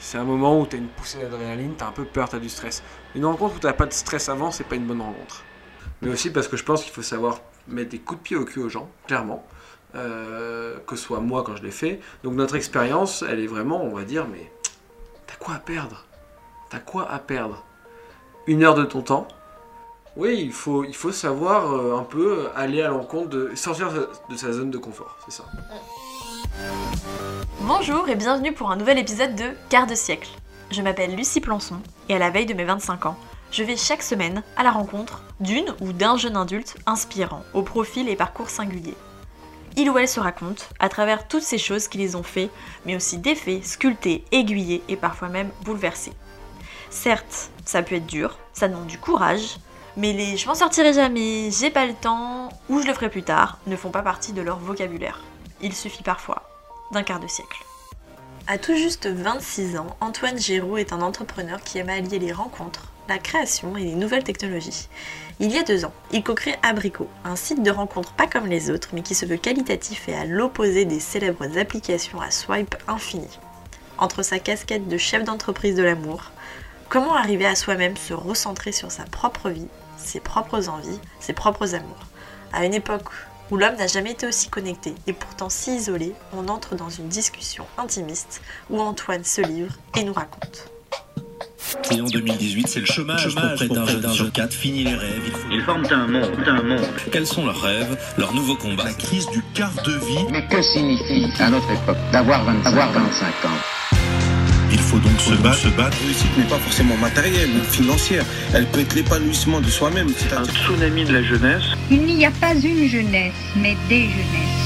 C'est un moment où tu as une poussée d'adrénaline, tu as un peu peur, tu as du stress. Une rencontre où tu pas de stress avant, c'est pas une bonne rencontre. Mais aussi parce que je pense qu'il faut savoir mettre des coups de pied au cul aux gens, clairement. Euh, que ce soit moi quand je l'ai fait. Donc notre expérience, elle est vraiment, on va dire, mais t'as quoi à perdre? T'as quoi à perdre? Une heure de ton temps? Oui, il faut, savoir euh, un peu aller à l'encontre de sortir de sa zone de confort, c'est ça. Bonjour et bienvenue pour un nouvel épisode de Quart de siècle. Je m'appelle Lucie Plançon et à la veille de mes 25 ans, je vais chaque semaine à la rencontre d'une ou d'un jeune adulte inspirant, au profil et parcours singulier il ou elle se raconte à travers toutes ces choses qui les ont fait, mais aussi défaits, sculptés, aiguillés et parfois même bouleversés. Certes, ça peut être dur, ça demande du courage, mais les je m'en sortirai jamais, j'ai pas le temps ou je le ferai plus tard ne font pas partie de leur vocabulaire. Il suffit parfois d'un quart de siècle. À tout juste 26 ans, Antoine Géraud est un entrepreneur qui aime allier les rencontres, la création et les nouvelles technologies. Il y a deux ans, il co-crée Abricot, un site de rencontres pas comme les autres, mais qui se veut qualitatif et à l'opposé des célèbres applications à swipe infini. Entre sa casquette de chef d'entreprise de l'amour, comment arriver à soi-même se recentrer sur sa propre vie, ses propres envies, ses propres amours? À une époque où l'homme n'a jamais été aussi connecté et pourtant si isolé, on entre dans une discussion intimiste où Antoine se livre et nous raconte. Et en 2018, c'est le chômage, chômage pour près d'un jeune 4, fini les rêves. Ils forment un monde, un monde. Quels sont leurs rêves, leurs nouveaux combats? La crise du quart de vie. Mais que signifie, à notre époque, d'avoir 25, 25 ans il faut donc se battre. Se battre. La réussite n'est pas forcément matérielle ou financière. Elle peut être l'épanouissement de soi-même. C'est un tsunami de la jeunesse. Il n'y a pas une jeunesse, mais des jeunesses.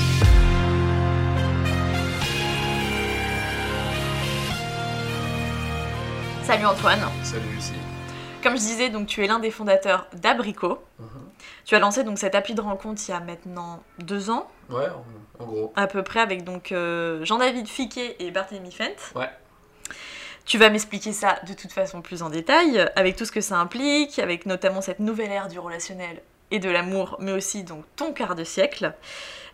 Salut Antoine. Salut Lucie. Comme je disais, donc tu es l'un des fondateurs d'Abricot. Uh-huh. Tu as lancé donc cette appli de rencontre il y a maintenant deux ans. Ouais, en, gros. À peu près avec donc euh, Jean-David Fiquet et Barthélemy Fent. Ouais. Tu vas m'expliquer ça de toute façon plus en détail, avec tout ce que ça implique, avec notamment cette nouvelle ère du relationnel et de l'amour, mais aussi donc ton quart de siècle.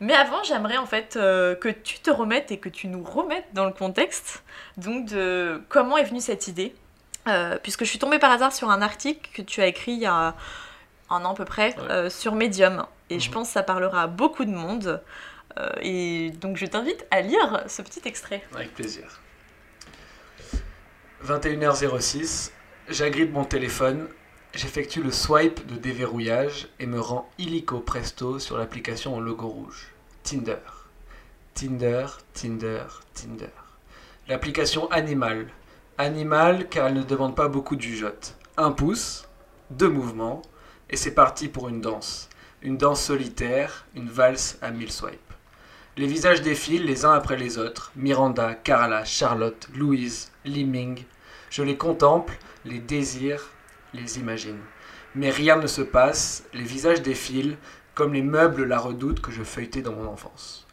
Mais avant, j'aimerais en fait euh, que tu te remettes et que tu nous remettes dans le contexte, donc de comment est venue cette idée euh, puisque je suis tombée par hasard sur un article que tu as écrit il y a un an à peu près euh, sur Medium. Et je mhm. pense que ça parlera à beaucoup de monde. Et donc je t'invite à lire ce petit extrait. Avec plaisir. 21h06, j'agrippe mon téléphone, j'effectue le swipe de déverrouillage et me rends illico presto sur l'application au logo rouge. Tinder. Tinder, Tinder, Tinder. L'application animale Animal car elle ne demande pas beaucoup de jugeote. Un pouce, deux mouvements, et c'est parti pour une danse. Une danse solitaire, une valse à mille swipes. Les visages défilent les uns après les autres. Miranda, Carla, Charlotte, Louise, Liming. Je les contemple, les désire, les imagine. Mais rien ne se passe, les visages défilent, comme les meubles la redoutent que je feuilletais dans mon enfance.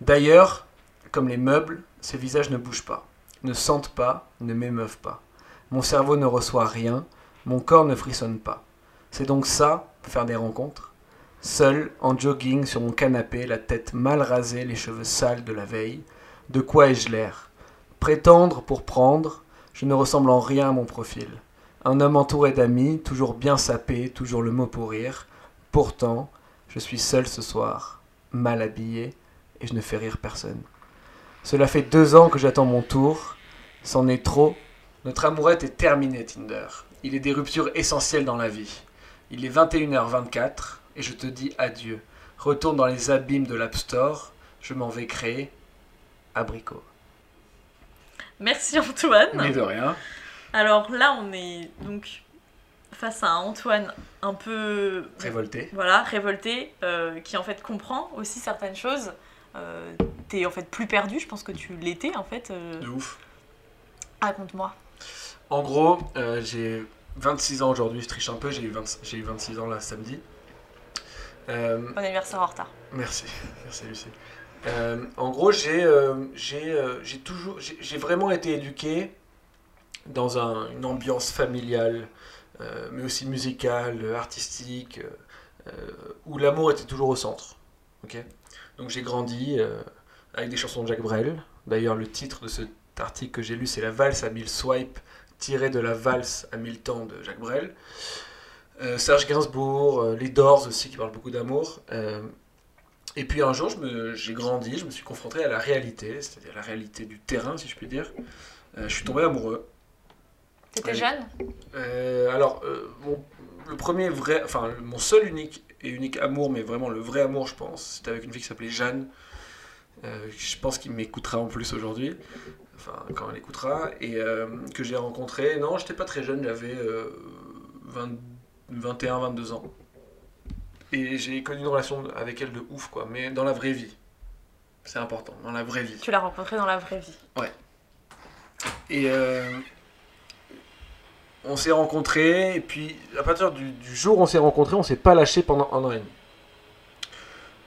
D'ailleurs, comme les meubles, ces visages ne bougent pas ne sentent pas, ne m'émeuvent pas. Mon cerveau ne reçoit rien, mon corps ne frissonne pas. C'est donc ça, faire des rencontres? Seul, en jogging sur mon canapé, la tête mal rasée, les cheveux sales de la veille, de quoi ai-je l'air? Prétendre pour prendre, je ne ressemble en rien à mon profil. Un homme entouré d'amis, toujours bien sapé, toujours le mot pour rire. Pourtant, je suis seul ce soir, mal habillé, et je ne fais rire personne. Cela fait deux ans que j'attends mon tour. C'en est trop. Notre amourette est terminée, Tinder. Il est des ruptures essentielles dans la vie. Il est 21h24 et je te dis adieu. Retourne dans les abîmes de l'App Store. Je m'en vais créer Abricot. Merci Antoine. Mais de rien. Alors là, on est donc face à Antoine un peu révolté. Voilà, révolté, euh, qui en fait comprend aussi certaines choses. Euh, t'es en fait plus perdu, je pense que tu l'étais en fait. Euh. De ouf. Raconte-moi. En gros, euh, j'ai 26 ans aujourd'hui, je triche un peu, j'ai eu, eu 26 ans là samedi. Bon anniversaire en retard. Merci, merci Lucie. en gros, j'ai j'ai toujours j'ai vraiment été éduqué dans un, une ambiance familiale, mais aussi musicale, artistique, où l'amour était toujours au centre. ok? Donc j'ai grandi euh, avec des chansons de Jacques Brel. D'ailleurs, le titre de ce article que j'ai lu, c'est La valse à 1000 swipes, tiré de la valse à 1000 temps de Jacques Brel. Euh, Serge Gainsbourg, euh, les Doors aussi qui parlent beaucoup d'amour. Euh, et puis un jour, j'ai grandi, je me suis confronté à la réalité, c'est-à-dire la réalité du terrain, si je puis dire. Je suis tombé amoureux. T'étais jeune? Alors, mon, le premier vrai, enfin, mon seul unique et unique amour, mais vraiment le vrai amour, je pense, c'était avec une fille qui s'appelait Jeanne. Euh, je pense qu'il m'écoutera en plus aujourd'hui, enfin, quand elle écoutera, et euh, que j'ai rencontré. Non, j'étais pas très jeune, j'avais euh, 20 21, 22 ans. Et j'ai connu une relation avec elle de ouf, quoi, mais dans la vraie vie. C'est important, dans la vraie vie. Tu l'as rencontré dans la vraie vie. Et euh, on s'est rencontrés, et puis à partir du, du jour où on s'est rencontrés, on s'est pas lâché pendant un an et demi.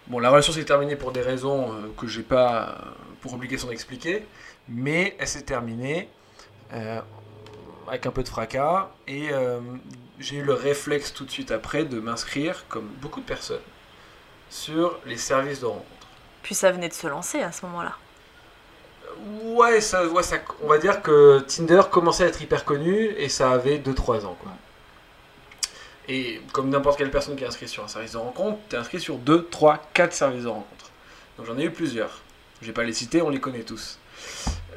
Bon, la relation s'est terminée pour des raisons euh, que j'ai pas euh, pour obligation d'expliquer, mais elle s'est terminée euh, avec un peu de fracas, et j'ai eu le réflexe tout de suite après de m'inscrire, comme beaucoup de personnes, sur les services de rencontre. Puis ça venait de se lancer à ce moment-là. Ouais, ça, ouais, ça, on va dire que Tinder commençait à être hyper connu et ça avait 2-3 ans. Quoi. Et comme n'importe quelle personne qui est inscrite sur un service de rencontre, tu es inscrit sur 2, 3, 4 services de rencontre. Donc j'en ai eu plusieurs. Je vais pas les citer, on les connaît tous.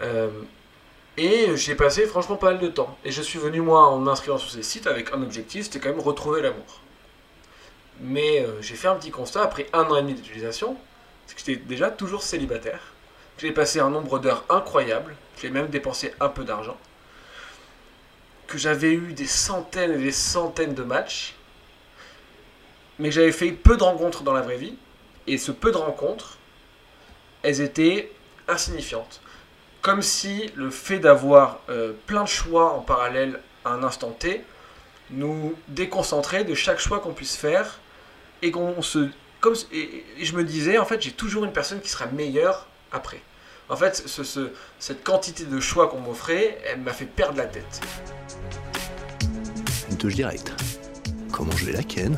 Euh, et j'ai passé franchement pas mal de temps. Et je suis venu moi en m'inscrivant sur ces sites avec un objectif, c'était quand même retrouver l'amour. Mais euh, j'ai fait un petit constat après un an et demi d'utilisation, c'est que j'étais déjà toujours célibataire. J'ai passé un nombre d'heures incroyable. J'ai même dépensé un peu d'argent. Que j'avais eu des centaines et des centaines de matchs. Mais que j'avais fait peu de rencontres dans la vraie vie. Et ce peu de rencontres, elles étaient insignifiantes. Comme si le fait d'avoir euh, plein de choix en parallèle à un instant T nous déconcentrait de chaque choix qu'on puisse faire. Et qu'on se. Comme, et, et je me disais, en fait, j'ai toujours une personne qui sera meilleure après. En fait, ce, ce- cette quantité de choix qu'on m'offrait, elle m'a fait perdre la tête. Une touche directe. Comment je vais la ken?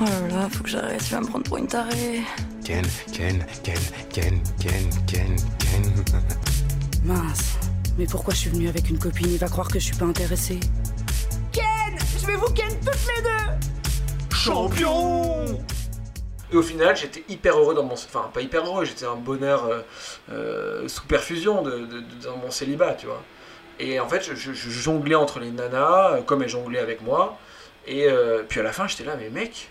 Oh là là, faut que j'arrête, tu vas me prendre pour une tarée. Ken, ken, ken, ken, ken, ken, ken. Mince, mais pourquoi je suis venue avec une copine? Il va croire que je suis pas intéressée. Ken Je vais vous ken toutes les deux Champion Et au final, j'étais hyper heureux dans mon... Enfin, pas hyper heureux, j'étais un bonheur euh, euh, sous perfusion de, de- de- dans mon célibat, tu vois. Et en fait, je, je- je jonglais entre les nanas, euh, comme elles jonglaient avec moi. Et euh, puis à la fin, j'étais là, mais mec,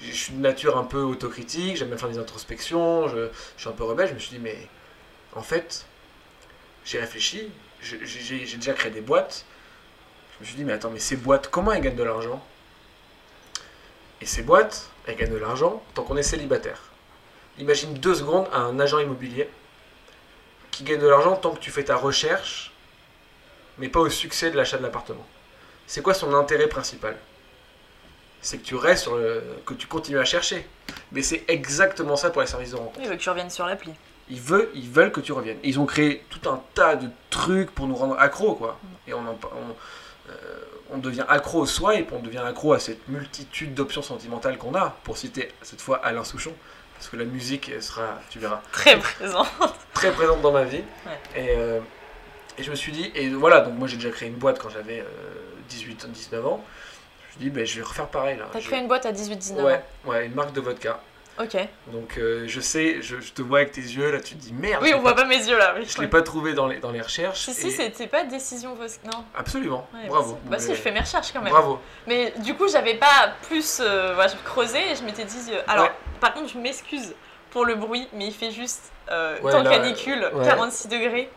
je suis de nature un peu autocritique, j'aime bien faire des introspections, je, je suis un peu rebelle. Je me suis dit, mais en fait, j'ai réfléchi, j'ai déjà créé des boîtes. Je me suis dit, mais attends, mais ces boîtes, comment elles gagnent de l'argent? Et ces boîtes, elles gagnent de l'argent tant qu'on est célibataire. Imagine deux secondes à un agent immobilier qui gagne de l'argent tant que tu fais ta recherche, mais pas au succès de l'achat de l'appartement. C'est quoi son intérêt principal? C'est que tu restes sur le... que tu continues à chercher. Mais c'est exactement ça pour les services de rencontre. Il veut que tu reviennes sur l'appli. Ils veulent, ils veulent que tu reviennes. Ils ont créé tout un tas de trucs pour nous rendre accros, quoi. Et on, en- on, euh, on devient accro au swipe, on devient accro à cette multitude d'options sentimentales qu'on a, pour citer cette fois Alain Souchon. Parce que la musique elle sera, tu verras, Très présent. très présente dans ma vie. Ouais. Et, euh, et je me suis dit, et voilà, donc moi j'ai déjà créé une boîte quand j'avais 18, 19 ans. Suis dit, ben, je vais refaire pareil. T'as Je- créé une boîte à 18-19 Ouais, une marque de vodka. Ok. Donc euh, je sais, je, je te vois avec tes yeux là, tu te dis merde. Oui, on voit pas mes yeux là. Oui. Je l'ai pas trouvé dans les, dans les recherches. Si, si, c'était pas décision Non. Absolument. Ouais, Bravo. Bah, si. Bah si, je fais mes recherches quand même. Bravo. Mais du coup, j'avais pas plus euh, voilà, creusé et je m'étais dit. euh, alors, Ouais. par contre, je m'excuse pour le bruit, mais il fait juste euh, Ouais, temps là, canicule, ouais. 46 degrés.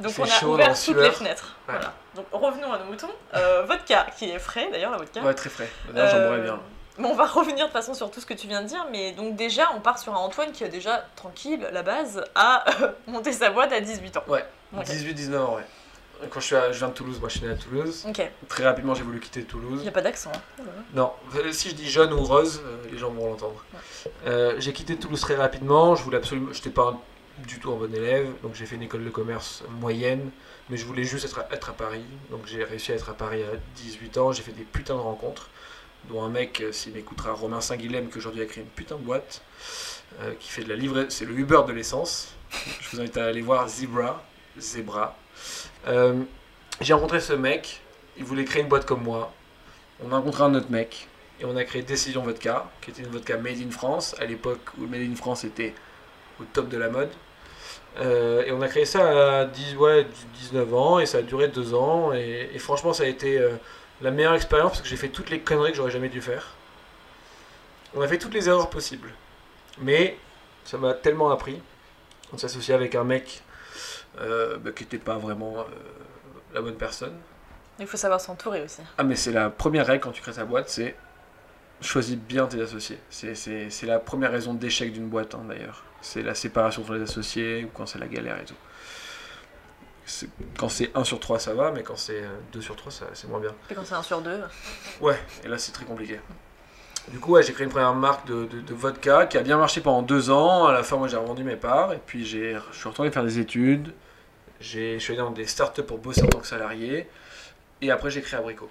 Donc on a chaud, ouvert toutes sueur. les fenêtres. Ouais. Voilà. Donc revenons à nos moutons. Euh, vodka, qui est frais d'ailleurs, la vodka. Ouais, très frais. D'ailleurs, j'en Euh, boirais bien. Mais on va revenir de toute façon sur tout ce que tu viens de dire. Mais donc déjà, on part sur un Antoine qui a déjà, tranquille, la base, à monter sa boîte à 18 ans. Ouais. Ok. 18-19 ans, ouais. Quand je, suis à, je viens de Toulouse, moi je suis né à Toulouse. Très rapidement, j'ai voulu quitter Toulouse. Il n'y a pas d'accent. hein. Là là. Non, euh, si je dis jeune ou rose, euh, les gens vont l'entendre. Euh, j'ai quitté Toulouse très rapidement. Je voulais absolument. J'étais pas un- du tout un bon élève, donc j'ai fait une école de commerce moyenne, mais je voulais juste être à, Paris. Donc j'ai réussi à être à Paris à 18 ans. J'ai fait des putains de rencontres, dont un mec, euh, s'il m'écoutera, Romain Saint-Guilhem, qui aujourd'hui a créé une putain de boîte. euh, qui fait de la livraison. C'est le Uber de l'essence. Je vous invite à aller voir Zebra. Zebra. Euh, j'ai rencontré ce mec. Il voulait créer une boîte comme moi. On a rencontré un autre mec. Et on a créé Décision Vodka, qui était une vodka made in France, à l'époque où made in France était au top de la mode. Euh, et on a créé ça à 10, ouais, 19 ans, et ça a duré 2 ans. Et, et franchement, ça a été euh, la meilleure expérience parce que j'ai fait toutes les conneries que j'aurais jamais dû faire. On a fait toutes les erreurs possibles. Mais ça m'a tellement appris. On s'associait avec un mec euh, bah, qui n'était pas vraiment la bonne personne. Il faut savoir s'entourer aussi. Ah mais c'est la première règle quand tu crées ta boîte, c'est choisis bien tes associés. C'est la première raison d'échec d'une boîte hein, d'ailleurs. C'est la séparation entre les associés ou quand c'est la galère et tout. Quand c'est 1 sur 3 ça va, mais quand c'est 2 sur 3 ça- c'est moins bien. Et quand c'est un sur deux. Ouais, et là c'est très compliqué. Du coup, ouais, j'ai créé une première marque de, de- de vodka qui a bien marché pendant deux ans. À la fin, moi j'ai revendu mes parts et puis j'ai- je suis retourné faire des études. J'ai- Je suis allé dans des startups pour bosser en tant que salarié. Et après, j'ai créé Abricot.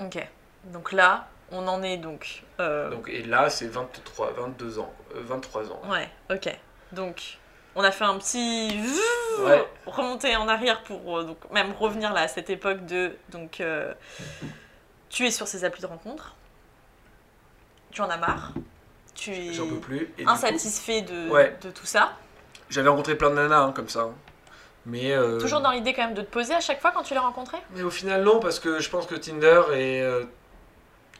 Ok. Donc là, on en est donc. euh, Donc, et là, c'est 23, 22 ans, euh, 23 ans. Ouais, ok. Donc, on a fait un petit Ouais. remonter en arrière pour euh, donc même revenir là à cette époque de donc euh, tu es sur ces applis de rencontre, tu en as marre, tu es J'en peux plus. Et du coup, insatisfait de, Ouais. de tout ça. J'avais rencontré plein de nanas hein, comme ça. hein. Mais, euh, Toujours dans l'idée quand même de te poser à chaque fois quand tu les rencontrais? mais au final, non, parce que je pense que Tinder et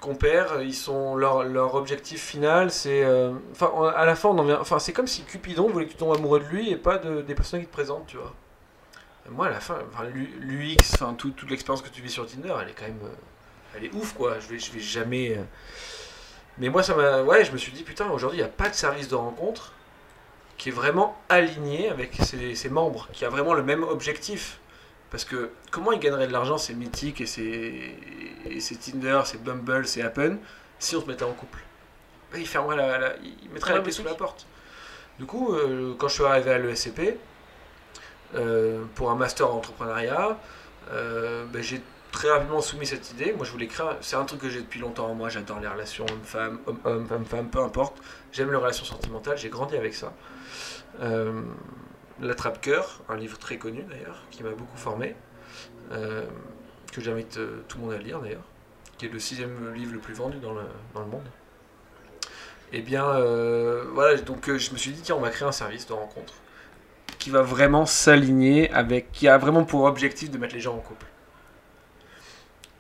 Compare, ils sont leur, leur objectif final, c'est. euh, Enfin, à la fin, on en vient. Enfin, c'est comme si Cupidon voulait que tu tombes amoureux de lui et pas de, des personnes qui te présentent, tu vois. Moi, à la fin, l'UX, enfin, tout- toute l'expérience que tu vis sur Tinder, elle est quand même. euh, elle est ouf, quoi. Je vais, je vais jamais. euh, Mais moi, ça m'a. Ouais, je me suis dit, putain, aujourd'hui, il n'y a pas de service de rencontre qui est vraiment aligné avec ses membres, qui a vraiment le même objectif. Parce que comment ils gagneraient de l'argent, c'est Mythique et c'est Tinder, c'est Bumble, c'est Happen, si on se mettait en couple? Ben, Ils fermeraient la, la- ils mettraient Ouais, la clé sous la porte. Du coup, euh, quand je suis arrivé à l'ESCP, euh, pour un master en entrepreneuriat, euh, ben, j'ai très rapidement soumis cette idée. Moi, je voulais créer. C'est un truc que j'ai depuis longtemps en moi. J'adore les relations homme-femme, homme-homme, femme-femme, peu importe. J'aime les relations sentimentales. J'ai grandi avec ça. Euh, L'attrape-cœur, un livre très connu d'ailleurs, qui m'a beaucoup formé, euh, que j'invite euh, tout le monde à lire d'ailleurs, qui est le sixième livre le plus vendu dans le, dans le monde. Et bien, euh, voilà, donc je me suis dit, tiens, on va créer un service de rencontre qui va vraiment s'aligner avec, qui a vraiment pour objectif de mettre les gens en couple.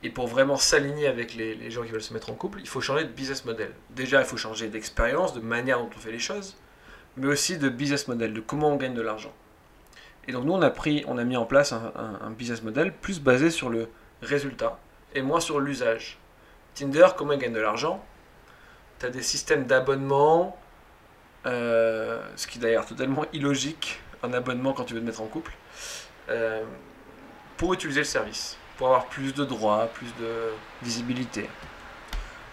Et pour vraiment s'aligner avec les gens qui veulent se mettre en couple, il faut changer de business model. Déjà, il faut changer d'expérience, de manière dont on fait les choses, mais aussi de business model, de comment on gagne de l'argent. Et donc nous, on a, pris, on a mis en place un, business model plus basé sur le résultat et moins sur l'usage. Tinder, comment il gagne de l'argent? Tu as des systèmes d'abonnement, euh, ce qui est d'ailleurs totalement illogique, un abonnement quand tu veux te mettre en couple, euh, pour utiliser le service, pour avoir plus de droits, plus de visibilité.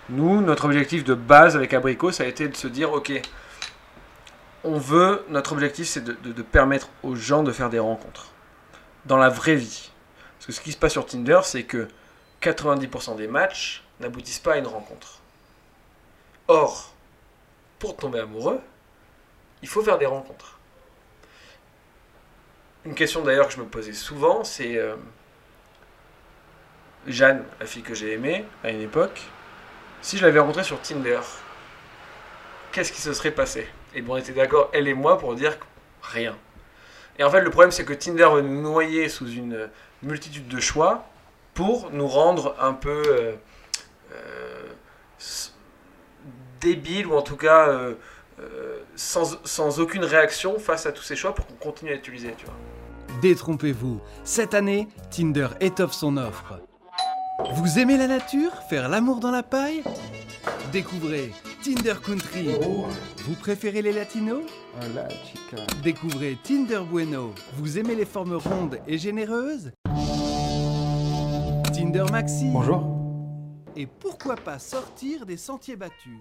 Nous, notre objectif de base avec Abrico, ça a été de se dire, ok, on veut, notre objectif, c'est de, permettre aux gens de faire des rencontres. Dans la vraie vie. Parce que ce qui se passe sur Tinder, c'est que 90% des matchs n'aboutissent pas à une rencontre. Or, pour tomber amoureux, il faut faire des rencontres. Une question d'ailleurs que je me posais souvent, c'est euh, Jeanne, la fille que j'ai aimée à une époque, si je l'avais rencontrée sur Tinder, qu'est-ce qui se serait passé? Et bon, on était d'accord, elle et moi, pour dire rien. Et en fait, le problème, c'est que Tinder veut nous noyer sous une multitude de choix pour nous rendre un peu euh, euh, débiles, ou en tout cas euh, sans, sans aucune réaction face à tous ces choix pour qu'on continue à utiliser, tu vois. Détrompez-vous, cette année, Tinder étoffe son offre. Vous aimez la nature? Faire l'amour dans la paille? Découvrez Tinder Country. Vous préférez les latinos? Découvrez Tinder Bueno. Vous aimez les formes rondes et généreuses? Tinder Maxi. Bonjour. Et pourquoi pas sortir des sentiers battus?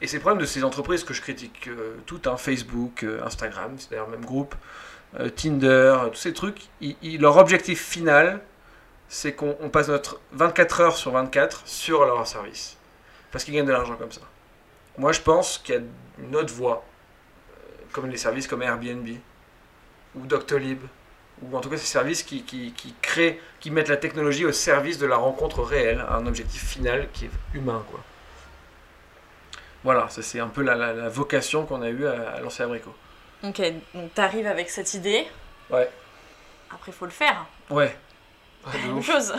Et c'est le problème de ces entreprises que je critique euh, toutes, hein, Facebook, euh, Instagram, c'est d'ailleurs le même groupe, euh, Tinder, euh, tous ces trucs, ils- ils- leur objectif final, c'est qu'on on passe notre 24 heures sur 24 sur leur service. Parce qu'ils gagnent de l'argent comme ça. moi je pense qu'il y a une autre voie, euh, comme les services comme Airbnb ou Doctolib, ou en tout cas ces services qui, qui, qui créent, qui mettent la technologie au service de la rencontre réelle, à un objectif final qui est humain. Quoi. Voilà, ça c'est un peu la, la- la vocation qu'on a eue à, à lancer Abrico. Ok, donc t'arrives avec cette idée. Ouais. Après, faut le faire. Ouais. La de même chose.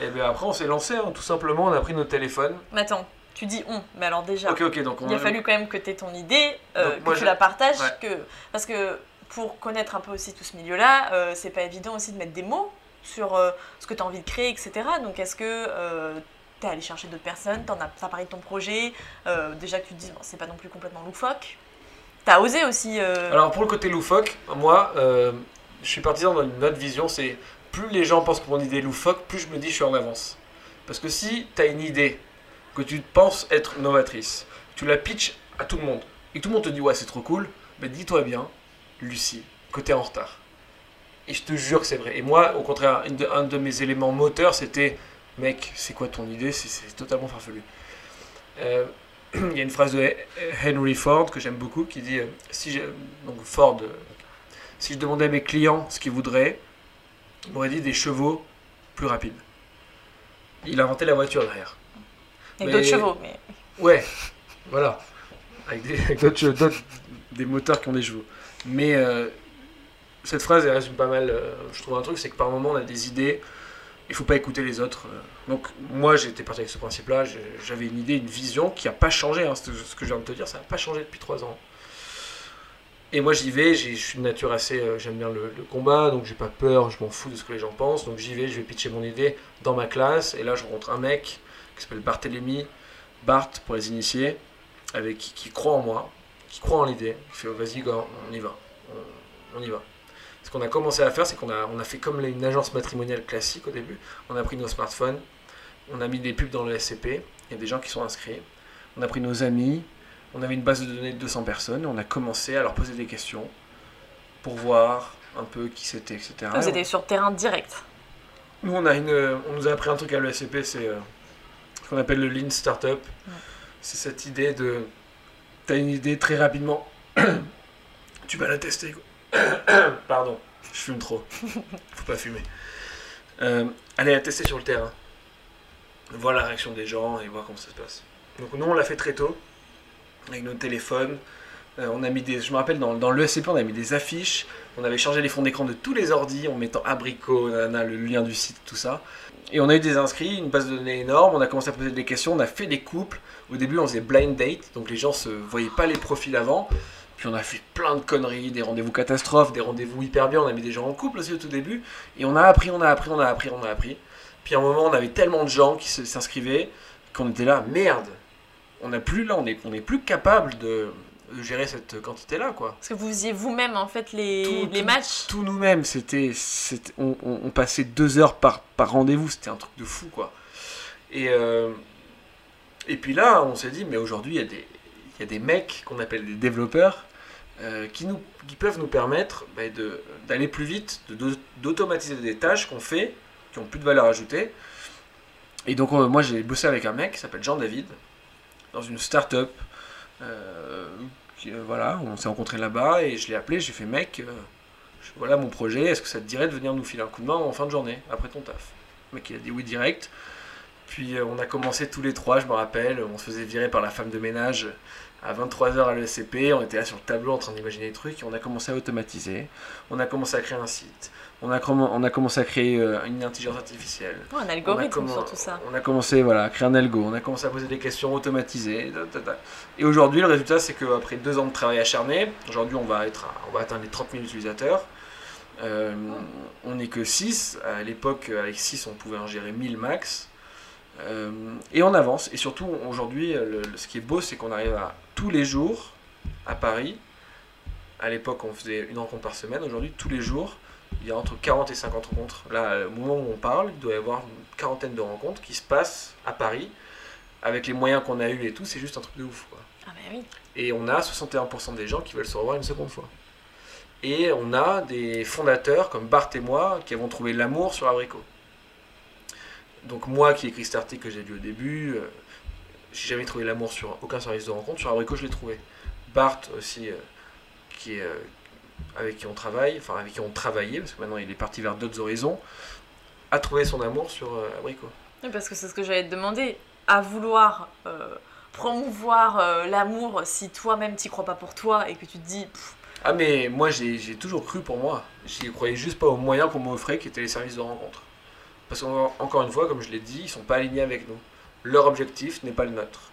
Et bien après on s'est lancé, hein, tout simplement, on a pris nos téléphones. Mais attends, tu dis on, mais alors déjà, donc on il a fallu quand même que tu aies ton idée, euh, moi, que tu je- la partages, Ouais. que... parce que pour connaître un peu aussi tout ce milieu-là, euh, c'est pas évident aussi de mettre des mots sur euh, ce que tu as envie de créer, etc. Donc est-ce que tu es allé chercher d'autres personnes, tu as, parlé de ton projet, euh, déjà que tu te dis, bon, c'est pas non plus complètement loufoque. Tu as osé aussi... euh, Alors pour le côté loufoque, moi, euh, je suis partisan d'une autre vision, c'est plus les gens pensent que mon idée est loufoque, plus je me dis je suis en avance. Parce que si tu as une idée que tu penses être novatrice, tu la pitches à tout le monde, et tout le monde te dit ouais c'est trop cool, mais dis-toi bien, Lucie, que tu es en retard. Et je te jure que c'est vrai. Et moi, au contraire, un de mes éléments moteurs, c'était mec, c'est quoi ton idée? C'est- totalement farfelu. Euh, il y a une phrase de Henry Ford que j'aime beaucoup qui dit euh, si donc Ford euh, si je demandais à mes clients ce qu'ils voudraient ils m'auraient dit des chevaux plus rapides il a inventé la voiture derrière avec d'autres chevaux, mais... ouais voilà avec des avec d'autres che- d'autres- des moteurs qui ont des chevaux mais euh, cette phrase elle résume pas mal euh, je trouve un truc c'est que par moment on a des idées il faut pas écouter les autres. euh. Donc moi j'étais parti avec ce principe-là, j'avais une idée, une vision qui n'a pas changé, hein, ce ce que je viens de te dire, ça n'a pas changé depuis trois ans. Et moi j'y vais, je suis de nature assez, euh, j'aime bien le, le combat, donc j'ai pas peur, je m'en fous de ce que les gens pensent, donc j'y vais, je vais pitcher mon idée dans ma classe, et là je rencontre un mec qui s'appelle Barthélemy, Bart pour les initiés, avec qui, qui croit en moi, qui croit en l'idée, qui fait oh, vas-y on y va, on, on y va. Ce qu'on a commencé à faire, c'est qu'on a, on a fait comme une agence matrimoniale classique au début. On a pris nos smartphones, on a mis des pubs dans le SCP, il y a des gens qui sont inscrits. On a pris nos amis, on avait une base de données de 200 personnes, et on a commencé à leur poser des questions pour voir un peu qui c'était, etc. Vous étiez sur terrain direct. Nous, on, a une, on nous a appris un truc à l'ESCP, c'est euh, qu'on appelle le Lean Startup. C'est cette idée de. Tu as une idée très rapidement, tu vas la tester. Pardon, je fume trop. Faut pas fumer. Euh, allez la tester sur le terrain. Voir la réaction des gens et voir comment ça se passe. Donc, nous, on l'a fait très tôt, avec nos téléphones. Euh, on a mis des, je me rappelle, dans, dans l'ESCP, on a mis des affiches. On avait changé les fonds d'écran de tous les ordis en mettant abricot, nanana, le lien du site, tout ça. Et on a eu des inscrits, une base de données énorme. On a commencé à poser des questions. On a fait des couples. Au début, on faisait blind date, donc les gens se voyaient pas les profils avant. Puis on a fait plein de conneries, des rendez-vous catastrophes, des rendez-vous hyper bien. On a mis des gens en couple aussi au tout début. Et on a appris, on a appris, on a appris, on a appris. Puis à un moment, on avait tellement de gens qui s'inscrivaient qu'on était là, merde. On n'a plus là, on est, on est plus capable de gérer cette quantité-là, quoi. Parce que vous faisiez vous-même en fait les, Tout- les tout- matchs. Tout nous-mêmes, c'était, on, on- on passait deux heures par, par rendez-vous, c'était un truc de fou, quoi. Et, euh, et puis là, on s'est dit, mais aujourd'hui, il y a des, il y a des mecs qu'on appelle des développeurs euh, qui, nous, qui peuvent nous permettre bah, de, d'aller plus vite, de- d'automatiser des tâches qu'on fait, qui ont plus de valeur ajoutée. Et donc, euh, moi, j'ai bossé avec un mec qui s'appelle Jean-David, dans une start-up. euh, euh, voilà, on s'est rencontrés là-bas et je l'ai appelé, j'ai fait mec, euh, voilà mon projet, est-ce que ça te dirait de venir nous filer un coup de main en fin de journée, après ton taf? Mec il a dit oui direct. Puis euh, on a commencé tous les trois, je me rappelle, on se faisait virer par la femme de ménage à 23h à l'ESCP, on était là sur le tableau en train d'imaginer des trucs et on a commencé à automatiser, on a commencé à créer un site, on a, comm- on a commencé à créer euh, une intelligence artificielle. Ouais, un algorithme sur tout ça. On a commencé voilà, à créer un algo, on a commencé à poser des questions automatisées. ta, ta, ta. Et aujourd'hui, le résultat, c'est qu'après deux ans de travail acharné, aujourd'hui, on, va être à- on va atteindre les 30 000 utilisateurs. Euh, on n'est que 6. À l'époque, avec 6, on pouvait en gérer 1000 max. Euh, et on avance. Et surtout, aujourd'hui, le- ce qui est beau, c'est qu'on arrive à tous les jours à Paris. À l'époque, on faisait une rencontre par semaine. Aujourd'hui, tous les jours, il y a entre 40 et 50 rencontres. Là, au moment où on parle, il doit y avoir une quarantaine de rencontres qui se passent à Paris. Avec les moyens qu'on a eu et tout, c'est juste un truc de ouf. Quoi. Ah bah oui. Et on a 61% des gens qui veulent se revoir une seconde fois. Et on a des fondateurs comme Bart et moi qui avons trouvé l'amour sur Abrico. Donc moi qui ai écrit cet article que j'ai lu au début, euh, j'ai jamais trouvé l'amour sur aucun service de rencontre. Sur Abricot, je l'ai trouvé. Bart aussi, euh, qui est, euh, avec qui on travaille, enfin avec qui on travaillait, parce que maintenant il est parti vers d'autres horizons, a trouvé son amour sur euh, Abricot. Oui, parce que c'est ce que j'allais te demander. À vouloir promouvoir l'amour si toi-même t'y crois pas pour toi et que tu te dis. pff, Ah mais moi j'ai j'ai toujours cru pour moi. J'y croyais juste pas aux moyens qu'on m'offrait qui étaient les services de rencontre. Parce qu'encore une fois, comme je l'ai dit, ils sont pas alignés avec nous. Leur objectif n'est pas le nôtre.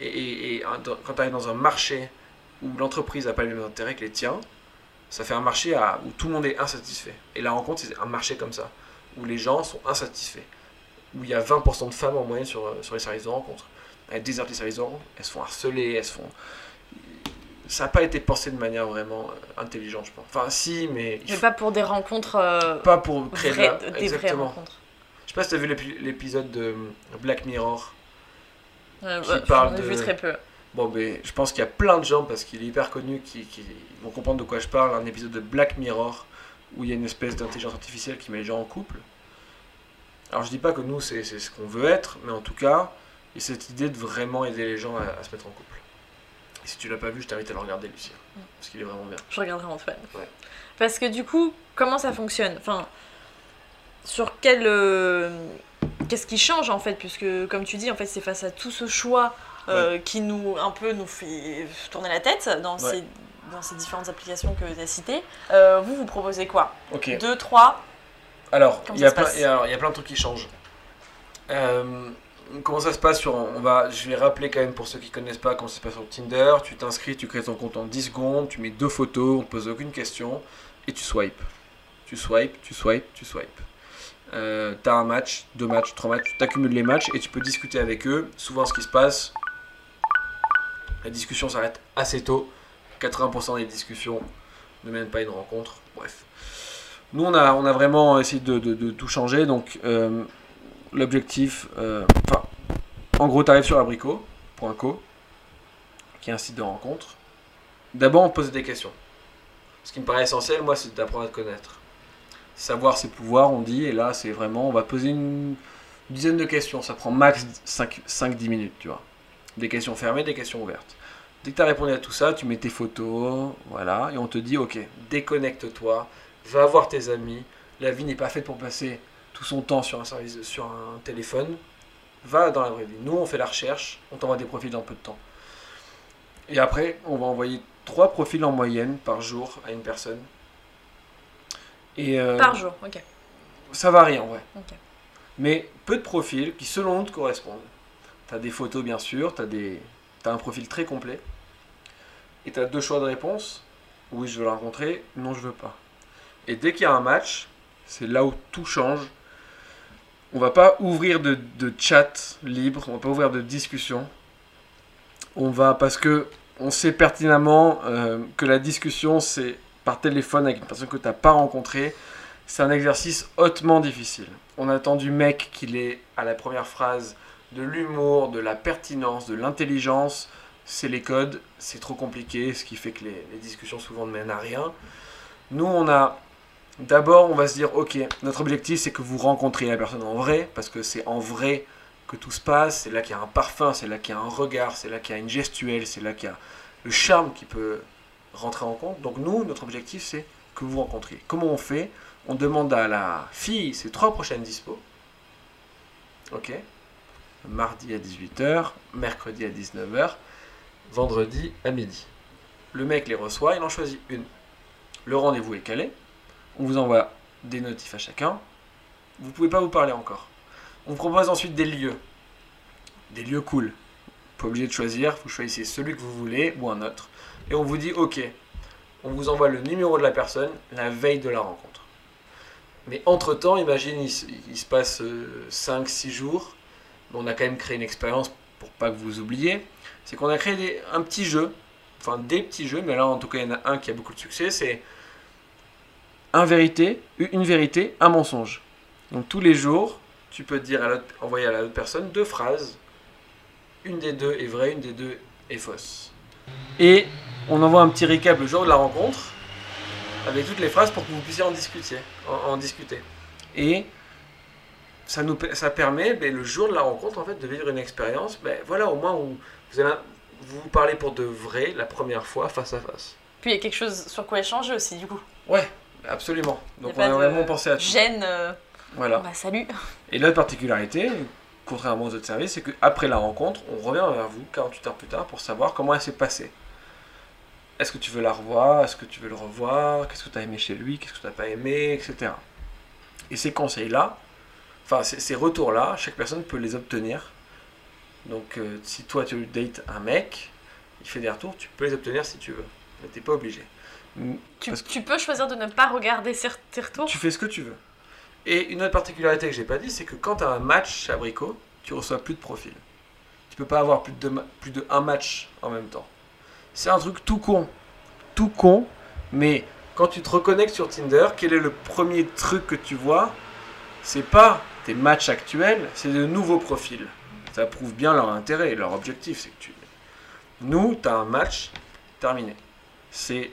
Et, quand tu arrives dans un marché où l'entreprise n'a pas les mêmes intérêts que les tiens, ça fait un marché à- où tout le monde est insatisfait. Et la rencontre, c'est un marché comme ça, où les gens sont insatisfaits. Où il y a 20% de femmes en moyenne sur, euh, sur les services de rencontre. Elles désertent les services de rencontre, elles se font harceler, elles se font... Ça n'a pas été pensé de manière vraiment euh, intelligente, je pense. Enfin, si, mais... Mais faut- pas pour des rencontres. euh, pas pour créer de vraies- la- des vraies rencontres. Je sais pas si t'as vu l'épi- l'épisode de Black Mirror. Euh, Qui bah, parle de- vu très peu. Bon, mais je pense qu'il y a plein de gens, parce qu'il est hyper connu, qui, qui vont comprendre de quoi je parle. Un épisode de Black Mirror, où il y a une espèce d'intelligence artificielle qui met les gens en couple. Alors je dis pas que nous, c'est ce qu'on veut être, mais en tout cas, il y a cette idée de vraiment aider les gens à, à se mettre en couple. Et si tu l'as pas vu, je t'invite à le regarder, Lucie. Parce qu'il est vraiment bien. Je regarderai Antoine. Ouais. Parce que du coup, comment ça fonctionne? Enfin, sur quel. euh, Qu'est-ce qui change en fait Puisque, comme tu dis, en fait, c'est face à tout ce choix euh, qui nous, un peu, nous fait tourner la tête dans, Ouais. ces, dans ces différentes applications que tu as citées. Euh, vous, vous proposez quoi? Ok. Deux, trois? Alors, il y, a plein, y a- plein de trucs qui changent. Euh, comment ça se passe sur. On va, je vais rappeler quand même pour ceux qui connaissent pas comment ça se passe sur Tinder. Tu t'inscris, tu crées ton compte en 10 secondes, tu mets deux photos, on te pose aucune question et tu swipes. Tu swipes, tu swipes, tu swipes. Euh, T'as un match, deux matchs, trois matchs, tu accumules les matchs et tu peux discuter avec eux. Souvent, ce qui se passe, la discussion s'arrête assez tôt. 80% des discussions ne mènent pas à une rencontre. Bref. Nous, on a, on a vraiment essayé de, tout changer. Donc, euh, l'objectif, euh, en gros, tu arrives sur abricot.co, qui est un site de rencontre. D'abord, on pose des questions. Ce qui me paraît essentiel, moi, c'est d'apprendre à te connaître. Savoir ses pouvoirs, on dit, et là, c'est vraiment, on va poser une dizaine de questions. Ça prend max 5-10 minutes, tu vois. Des questions fermées, des questions ouvertes. Dès que tu as répondu à tout ça, tu mets tes photos, voilà, et on te dit, ok, déconnecte-toi, va voir tes amis. La vie n'est pas faite pour passer tout son temps sur un service, sur un téléphone. Va dans la vraie vie. Nous, on fait la recherche, on t'envoie des profils dans peu de temps. Et après, on va envoyer trois profils en moyenne par jour à une personne. Et euh, Par jour, ok. ça varie en vrai. Ok. Mais peu de profils qui, selon nous, te correspondent. Tu as des photos, bien sûr, tu as, des... t'as un profil très complet. Et tu as deux choix de réponse. Oui, je veux la rencontrer. Non, je veux pas. Et dès qu'il y a un match, c'est là où tout change. On va pas ouvrir de, de chat libre, on va pas ouvrir de discussion. On va parce que on sait pertinemment euh, que la discussion c'est par téléphone avec une personne que tu n'as pas rencontrée. C'est un exercice hautement difficile. On attend du mec qu'il ait à la première phrase de l'humour, de la pertinence, de l'intelligence. C'est les codes, c'est trop compliqué, ce qui fait que les, discussions souvent ne mènent à rien. Nous, on a D'abord, on va se dire, ok, notre objectif c'est que vous rencontriez la personne en vrai, parce que c'est en vrai que tout se passe, c'est là qu'il y a un parfum, c'est là qu'il y a un regard, c'est là qu'il y a une gestuelle, c'est là qu'il y a le charme qui peut rentrer en compte. Donc nous, notre objectif c'est que vous rencontriez. Comment on fait? On demande à la fille ses trois prochaines dispos. Ok Mardi à 18h, mercredi à 19h, vendredi à midi. Le mec les reçoit, il en choisit une. Le rendez-vous est calé. On vous envoie des notifs à chacun. Vous pouvez pas vous parler encore. On vous propose ensuite des lieux. Des lieux cool. Pas obligé de choisir, vous choisissez celui que vous voulez ou un autre. Et on vous dit ok, on vous envoie le numéro de la personne la veille de la rencontre. Mais entre-temps, imagine, il, se- passe 5-6 jours. On a quand même créé une expérience pour pas que vous oubliez. C'est qu'on a créé un petit jeu, enfin des petits jeux, mais là en tout cas il y en a un qui a beaucoup de succès, c'est un vérité, une vérité, un mensonge. Donc tous les jours, tu peux dire à l'autre- envoyer à la autre personne deux phrases. Une des deux est vraie, une des deux est fausse. Et on envoie un petit récap le jour de la rencontre avec toutes les phrases pour que vous puissiez en discuter. En, en discuter. Et ça, nous, ça permet, ben, le jour de la rencontre, en fait, de vivre une expérience, ben, voilà, au moins où vous allez vous vous parlez pour de vrai la première fois face à face. Puis il y a quelque chose sur quoi échanger aussi, du coup. Ouais, absolument. Donc on a vraiment pensé à tout. Gêne. euh, Voilà. Bah, salut. Et l'autre particularité, contrairement aux autres services, c'est qu'après la rencontre, on revient vers vous 48 heures plus tard pour savoir comment elle s'est passée. Est-ce que tu veux la revoir? Est-ce que tu veux le revoir? Qu'est-ce que tu as aimé chez lui? Qu'est-ce que tu n'as pas aimé? Etc. Et ces conseils-là, enfin ces, ces retours-là, chaque personne peut les obtenir. Donc euh, si toi tu dates un mec, il fait des retours, tu peux les obtenir si tu veux. Mais t'es pas obligé. Mm, Tu, tu peux choisir de ne pas regarder tes retours. tu fais ce que tu veux. Et une autre particularité que j'ai pas dit, c'est que quand tu as un match Abricot, tu reçois plus de profil. Tu peux pas avoir plus de, plus de un match en même temps. C'est un truc tout con. Tout con, mais quand tu te reconnectes sur Tinder, quel est le premier truc que tu vois? C'est pas tes matchs actuels, c'est de nouveaux profils. Ça prouve bien leur intérêt, leur objectif, c'est que tu... Nous, tu as un match terminé. C'est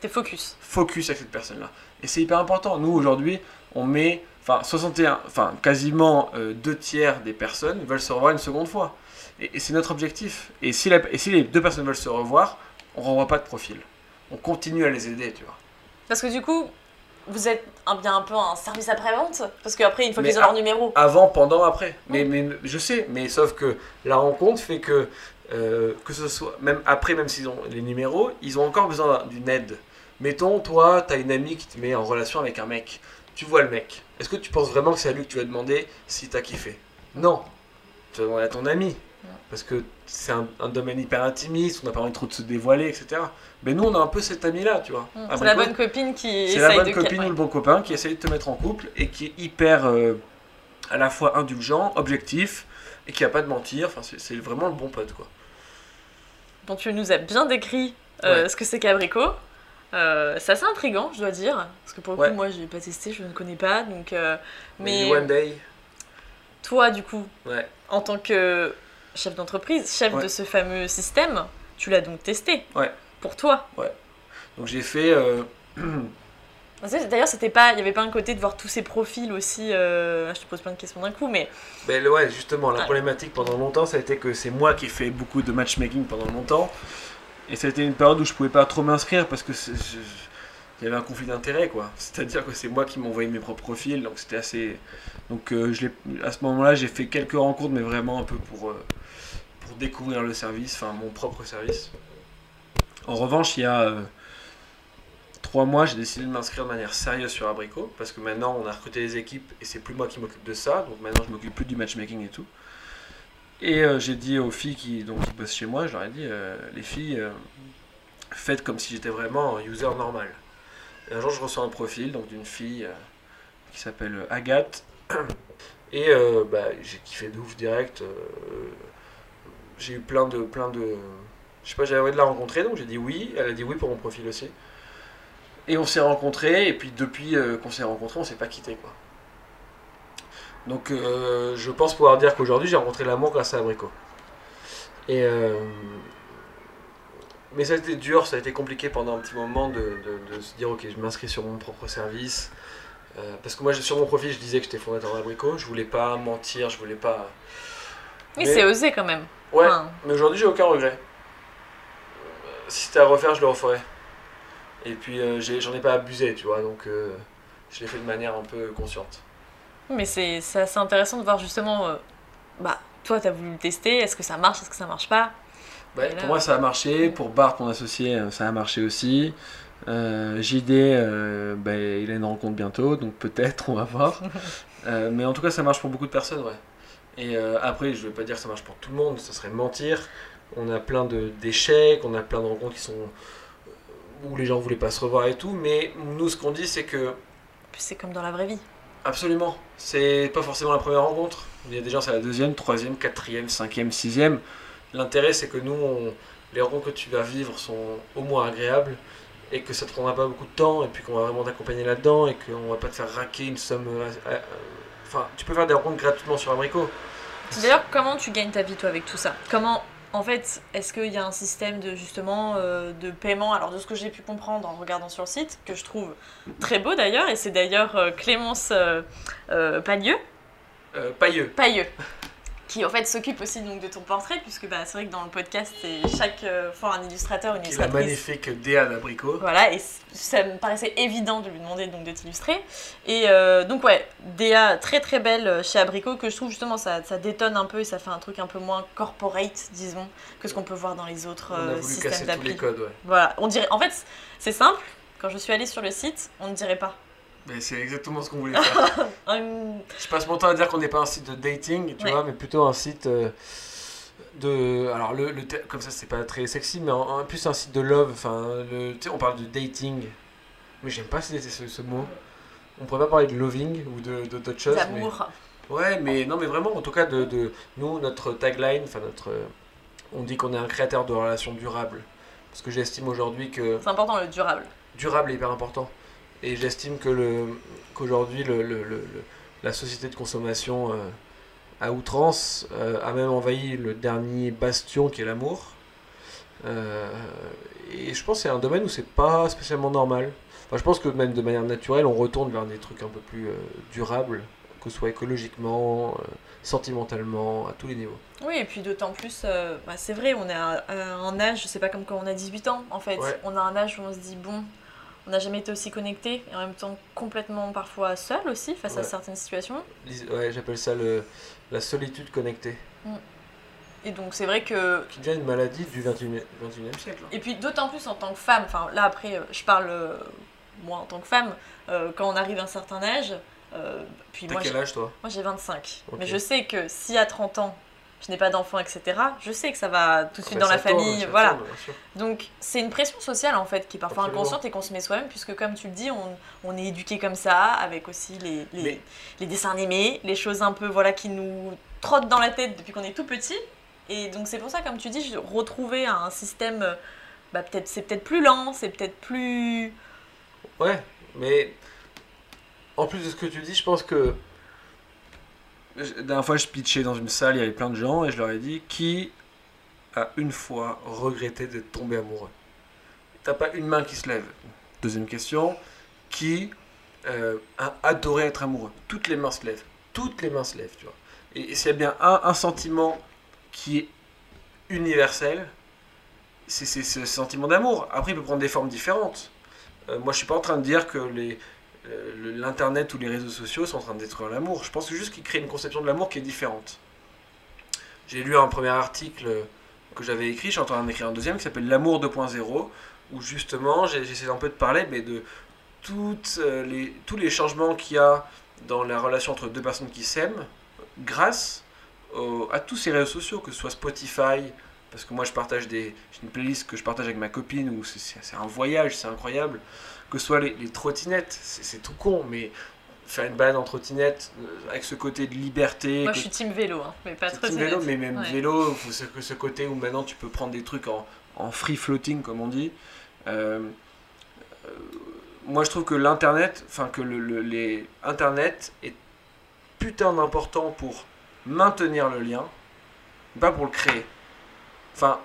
T'es focus. focus avec cette personne-là. Et c'est hyper important. Nous, aujourd'hui, on met, enfin, 61, enfin, quasiment euh, deux tiers des personnes veulent se revoir une seconde fois. Et, et c'est notre objectif. Et si, la- et si les deux personnes veulent se revoir, on renvoie pas de profil. On continue à les aider, tu vois. Parce que du coup, vous êtes un, bien un peu un service après-vente. Parce qu'après, une fois qu'ils ont leur numéro. Avant, pendant, après. Mais, mais je sais, mais sauf que la rencontre fait que, euh, que ce soit, même après, même s'ils ont les numéros, ils ont encore besoin d'un- d'une aide. Mettons, toi, tu as une amie qui te met en relation avec un mec. Tu vois le mec. Est-ce que tu penses vraiment que c'est à lui que tu vas demander si t'as kiffé? Non. Tu vas demander à ton ami. Parce que c'est un, un domaine hyper intimiste, on n'a pas envie trop de se dévoiler, etc. Mais nous, on a un peu cet ami-là, tu vois. Mm. À C'est la bonne copine qui c'est la bonne de copine ou le bon copain qui essaye de te mettre en couple et qui est hyper euh, à la fois indulgent, objectif et qui a pas de mentir. Enfin, c'est- vraiment le bon pote, quoi. Bon, tu nous as bien décrit euh, Ouais. ce que c'est qu'Abricot. Euh, c'est assez intriguant, je dois dire. Parce que pour le Ouais. coup, moi, j'ai pas testé, je ne connais pas. Donc, euh, Mais mais One Day, toi, du coup, ouais. en tant que chef d'entreprise, chef Ouais. de ce fameux système, tu l'as donc testé. Ouais. Pour toi. Donc j'ai fait. euh, D'ailleurs, c'était pas, il y avait pas un côté de voir tous ces profils aussi. euh, Je te pose plein de questions d'un coup, mais Ben ouais, justement, la Ouais. problématique pendant longtemps, ça a été que c'est moi qui ai fait beaucoup de matchmaking pendant longtemps. Et ça a été une période où je pouvais pas trop m'inscrire parce que il y avait un conflit d'intérêt, quoi. C'est-à-dire que c'est moi qui m'envoyais mes propres profils, donc c'était assez. Donc euh, je l'ai- à ce moment-là, j'ai fait quelques rencontres, mais vraiment un peu pour, euh, pour découvrir le service, enfin mon propre service. En revanche, il y a euh, trois mois, j'ai décidé de m'inscrire de manière sérieuse sur Abricot parce que maintenant on a recruté les équipes et c'est plus moi qui m'occupe de ça, donc maintenant je m'occupe plus du matchmaking et tout. Et euh, j'ai dit aux filles qui, donc, qui bossent chez moi, je leur ai dit, euh, les filles, faites comme si j'étais vraiment un user normal. Et un jour, je reçois un profil donc d'une fille qui s'appelle Agathe. Et bah, j'ai kiffé de ouf direct. J'ai eu plein de, plein de. Je sais pas, j'avais envie de la rencontrer, donc j'ai dit oui. Elle a dit oui pour mon profil aussi. Et on s'est rencontrés, et puis depuis euh, qu'on s'est rencontrés, on s'est pas quitté quoi. Donc euh, je pense pouvoir dire qu'aujourd'hui j'ai rencontré l'amour grâce à Abricot. Et euh, mais ça a été dur, ça a été compliqué pendant un petit moment de, de- de se dire ok je m'inscris sur mon propre service. Euh, parce que moi sur mon profil je disais que j'étais fondateur d'Abricot, je voulais pas mentir, je voulais pas. Mais- c'est osé quand même. Ouais, Enfin, mais aujourd'hui j'ai aucun regret. Euh, Si c'était à refaire, je le referais. Et puis euh, j'en ai pas abusé, tu vois, donc euh, je l'ai fait de manière un peu consciente. Mais c'est assez intéressant de voir justement. euh, bah, toi, t'as voulu le tester. Est-ce que ça marche Est-ce que ça marche pas? Ouais, là- pour moi, ça a marché. Pour Bart, mon associé, ça a marché aussi. Euh, JD, euh, bah, il a une rencontre bientôt, donc peut-être, on va voir. Euh, mais en tout cas, ça marche pour beaucoup de personnes, ouais. Et euh, après, je vais pas dire que ça marche pour tout le monde, ça serait mentir. On a plein d'échecs, on a plein de rencontres qui sont euh, où les gens voulaient pas se revoir et tout. Mais nous, ce qu'on dit, c'est que c'est comme dans la vraie vie. Absolument. C'est pas forcément la première rencontre. Il y a des gens, c'est la deuxième, troisième, quatrième, cinquième, sixième. L'intérêt, c'est que nous, on- les rencontres que tu vas vivre sont au moins agréables et que ça te prendra pas beaucoup de temps et puis qu'on va vraiment t'accompagner là-dedans et qu'on va pas te faire raquer une somme. Euh, euh, Enfin, tu peux faire des rencontres gratuitement sur Abricot. D'ailleurs, comment tu gagnes ta vie toi avec tout ça? Comment, en fait, est-ce qu'il y a un système de justement euh, de paiement? Alors de ce que j'ai pu comprendre en regardant sur le site, que je trouve très beau d'ailleurs, et c'est d'ailleurs euh, Clémence euh, euh, Pagneux Euh, Pailleux. Pailleux. Qui en fait s'occupe aussi donc de ton portrait, puisque bah, c'est vrai que dans le podcast, c'est chaque euh, fois un illustrateur, une Qui est la illustratrice. magnifique Déa d'Abricot. Voilà, et ça me paraissait évident de lui demander donc de t'illustrer. Et euh, donc ouais, Déa très très belle euh, chez Abricot, que je trouve justement ça, ça détonne un peu et ça fait un truc un peu moins corporate, disons, que ce qu'on peut voir dans les autres On a voulu systèmes casser tous les d'appli. codes, ouais. Voilà, on dirait. En fait, c'est simple. Quand je suis allée sur le site, on ne dirait pas. Mais c'est exactement ce qu'on voulait faire. Je passe mon temps à dire qu'on n'est pas un site de dating, tu Ouais. vois, mais plutôt un site euh, de. Alors, le, comme ça, c'est pas très sexy, mais en, en plus un site de love. Enfin, on parle de dating. Mais j'aime pas ce, ce, ce mot. On pourrait pas parler de loving ou de d'autres choses. mais- D'amour. Ouais, mais non, mais vraiment, en tout cas, de, de nous, notre tagline, enfin, notre. On dit qu'on est un créateur de relations durables. Parce que j'estime aujourd'hui que C'est important le durable. durable est hyper important. Et j'estime que le qu'aujourd'hui le, le- le- le- la société de consommation euh, à outrance euh, a même envahi le dernier bastion qui est l'amour. Euh, et je pense que c'est un domaine où c'est pas spécialement normal. Enfin, je pense que même de manière naturelle, on retourne vers des trucs un peu plus euh, durables, que ce soit écologiquement, sentimentalement, à tous les niveaux. Oui, et puis d'autant plus, bah, c'est vrai, on est à, à un âge, c'est pas comme quand on a 18 ans en fait. Ouais. On a un âge où on se dit, bon, on n'a jamais été aussi connecté et en même temps complètement parfois seul aussi face à certaines situations. Ouais, j'appelle ça le, la solitude connectée, Et donc c'est vrai que. qui devient une maladie du 21e, 21e siècle. hein. Et puis d'autant plus en tant que femme, enfin là après, euh, je parle euh, moi en tant que femme, euh, quand on arrive à un certain âge, euh, puis T'as quel âge toi? Moi j'ai 25. Ok. Mais je sais que si à 30 ans je n'ai pas d'enfant, etc., je sais que ça va tout de suite dans la tourne, famille. voilà. tourne. Donc c'est une pression sociale en fait qui est parfois Absolument. inconsciente et qu'on se met soi-même, puisque comme tu le dis, on, on est éduqué comme ça, avec aussi les, les, Mais- les dessins animés, les choses un peu voilà qui nous trottent dans la tête depuis qu'on est tout petit. Et donc c'est pour ça, comme tu dis, retrouver un système, bah, peut-être c'est peut-être plus lent, c'est peut-être plus... Ouais, mais en plus de ce que tu dis, je pense que. Dernière fois, je pitchais dans une salle, il y avait plein de gens, et je leur ai dit qui a une fois regretté d'être tombé amoureux? T'as pas une main qui se lève. Deuxième question qui euh, a adoré être amoureux? Toutes les mains se lèvent. Toutes les mains se lèvent, tu vois. Et, s'il y a bien un, sentiment qui est universel, c'est ce sentiment d'amour. Après, il peut prendre des formes différentes. Euh, moi, je suis pas en train de dire que les, le- l'internet ou les réseaux sociaux sont en train de détruire l'amour. Je pense juste qu'ils créent une conception de l'amour qui est différente. J'ai lu un premier article que j'avais écrit, je suis en train d'écrire un deuxième qui s'appelle L'amour 2.0, où justement j'essaie un peu de parler mais de toutes, euh, les, tous les changements qu'il y a dans la relation entre deux personnes qui s'aiment grâce à tous ces réseaux sociaux, que ce soit Spotify, parce que moi je partage des une playlist que je partage avec ma copine c'est un voyage, c'est incroyable. Que ce soit les, les trottinettes, c'est tout con, mais faire une balade en trottinette euh, avec ce côté de liberté. Moi que- je suis team vélo, hein, mais pas trop team vélo, mais même Ouais. vélo, faut ce, ce côté où maintenant tu peux prendre des trucs en, en free floating, comme on dit. Euh, euh, moi, je trouve que l'internet, enfin que le, le- les internet est putain d'important pour maintenir le lien, pas pour le créer. Enfin,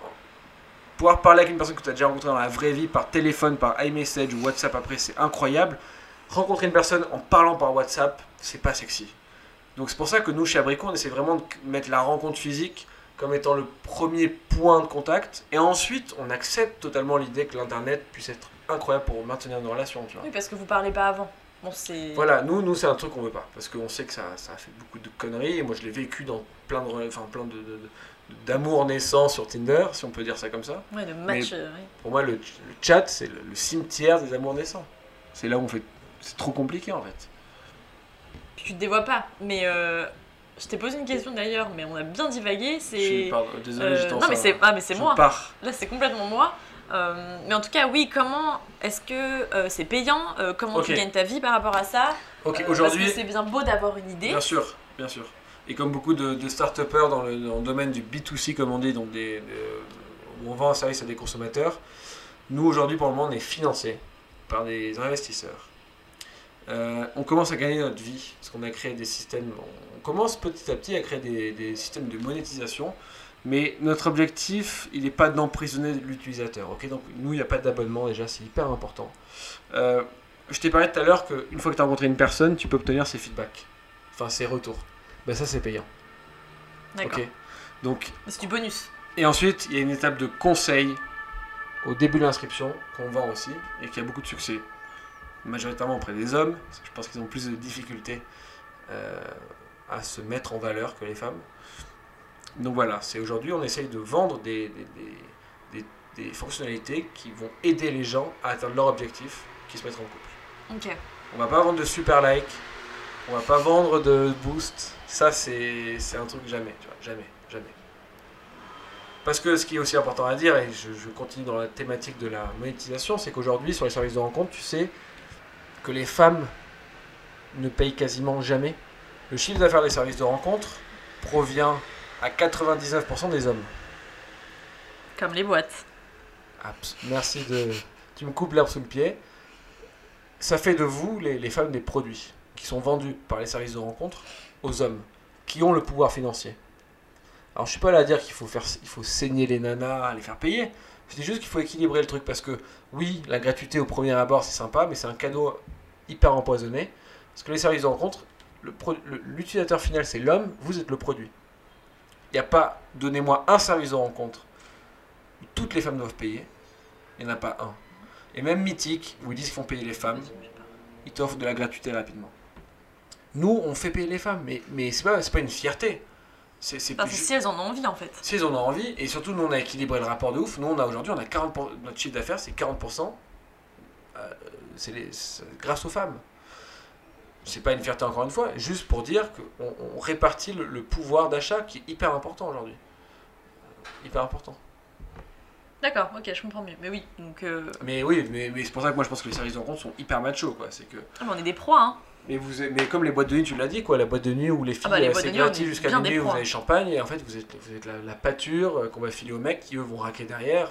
pouvoir parler avec une personne que tu as déjà rencontrée dans la vraie vie par téléphone, par iMessage ou WhatsApp après, c'est incroyable. Rencontrer une personne en parlant par WhatsApp, c'est pas sexy. Donc c'est pour ça que nous, chez Abricot, on essaie vraiment de mettre la rencontre physique comme étant le premier point de contact. Et ensuite, on accepte totalement l'idée que l'Internet puisse être incroyable pour maintenir nos relations. Tu vois. Oui, parce que vous parlez pas avant. Bon. Voilà, nous, nous c'est un truc qu'on veut pas. Parce qu'on sait que ça, ça a fait beaucoup de conneries. Et moi, je l'ai vécu dans plein de, enfin, plein de, de- de- d'amour naissant sur Tinder, si on peut dire ça comme ça. Ouais, Mais match... euh, ouais. Pour moi, le, le chat, c'est le, le cimetière des amours naissants. C'est là où on fait. C'est trop compliqué en fait. Puis tu te dévoies pas. Mais euh, je t'ai posé une question d'ailleurs, mais on a bien divagué. Je C'est... désolé, Euh, j'étais en non, mais c'est, ah, mais c'est moi. pars. Là, c'est complètement moi. Euh, mais en tout cas, oui, comment est-ce que c'est payant Comment tu gagnes ta vie par rapport à ça? Ok, aujourd'hui. Parce que c'est bien beau d'avoir une idée. Bien sûr, bien sûr. Et comme beaucoup de, start-upers dans le, domaine du B2C, comme on dit, où on vend un service à des consommateurs, nous aujourd'hui pour le moment on est financé par des investisseurs. Euh, on commence à gagner notre vie parce qu'on a créé des systèmes. On commence petit à petit à créer des, systèmes de monétisation, mais notre objectif il n'est pas d'emprisonner l'utilisateur. donc nous il n'y a pas d'abonnement déjà, c'est hyper important. Euh, je t'ai parlé tout à l'heure qu'une fois que tu as rencontré une personne, tu peux obtenir ses feedbacks, enfin ses retours. Ben ça c'est payant. D'accord. Donc, Mais c'est du bonus. et ensuite, il y a une étape de conseil au début de l'inscription qu'on vend aussi et qui a beaucoup de succès, majoritairement auprès des hommes. parce que je pense qu'ils ont plus de difficultés euh, à se mettre en valeur que les femmes. Donc voilà, c'est aujourd'hui on essaye de vendre des, des, des- des- des fonctionnalités qui vont aider les gens à atteindre leur objectif, qui se mettent en couple. Ok. On va pas vendre de super like, on va pas vendre de boost. Ça, c'est un truc jamais, tu vois, jamais, jamais. Parce que ce qui est aussi important à dire, et je, je continue dans la thématique de la monétisation, c'est qu'aujourd'hui, sur les services de rencontre, tu sais que les femmes ne payent quasiment jamais. Le chiffre d'affaires des services de rencontre provient à 99% des hommes. Comme les boîtes. Abs- Merci de. Tu me coupes l'herbe sous le pied. Ça fait de vous, les, les femmes, des produits qui sont vendus par les services de rencontre aux hommes qui ont le pouvoir financier. Alors je suis pas là à dire qu'il faut, faire, il faut saigner les nanas, les faire payer. C'est juste qu'il faut équilibrer le truc parce que oui, la gratuité au premier abord c'est sympa, mais c'est un cadeau hyper empoisonné. Parce que les services de rencontre, l'utilisateur final c'est l'homme, vous êtes le produit. Il n'y a pas, donnez-moi un service de rencontre toutes les femmes doivent payer. Il n'y en a pas un. Et même Mythique, où ils disent qu'ils font payer les femmes, ils t'offrent de la gratuité rapidement. Nous, on fait payer les femmes, mais, mais c'est pas, pas une fierté. C'est, Parce que si elles en ont envie en fait. si ils en ont envie, et surtout nous on a équilibré le rapport de ouf, nous on a aujourd'hui, on a 40%, pour- notre chiffre d'affaires c'est 40%, euh, c'est, les- grâce aux femmes. C'est pas une fierté encore une fois, juste pour dire qu'on on répartit le, le pouvoir d'achat qui est hyper important aujourd'hui. Euh, Hyper important. D'accord, ok, je comprends mieux. Mais oui, donc. euh, Mais oui, mais, mais c'est pour ça que moi je pense que les services de rencontre sont hyper macho quoi. C'est que... ah, mais on est des proies, hein. Mais, vous, mais comme les boîtes de nuit, tu l'as dit quoi, la boîte de nuit où les filles Ah bah, euh, c'est jusqu'à minuit, vous avez champagne et en fait vous êtes, vous êtes la, la pâture euh, qu'on va filer aux mecs qui eux vont raquer derrière.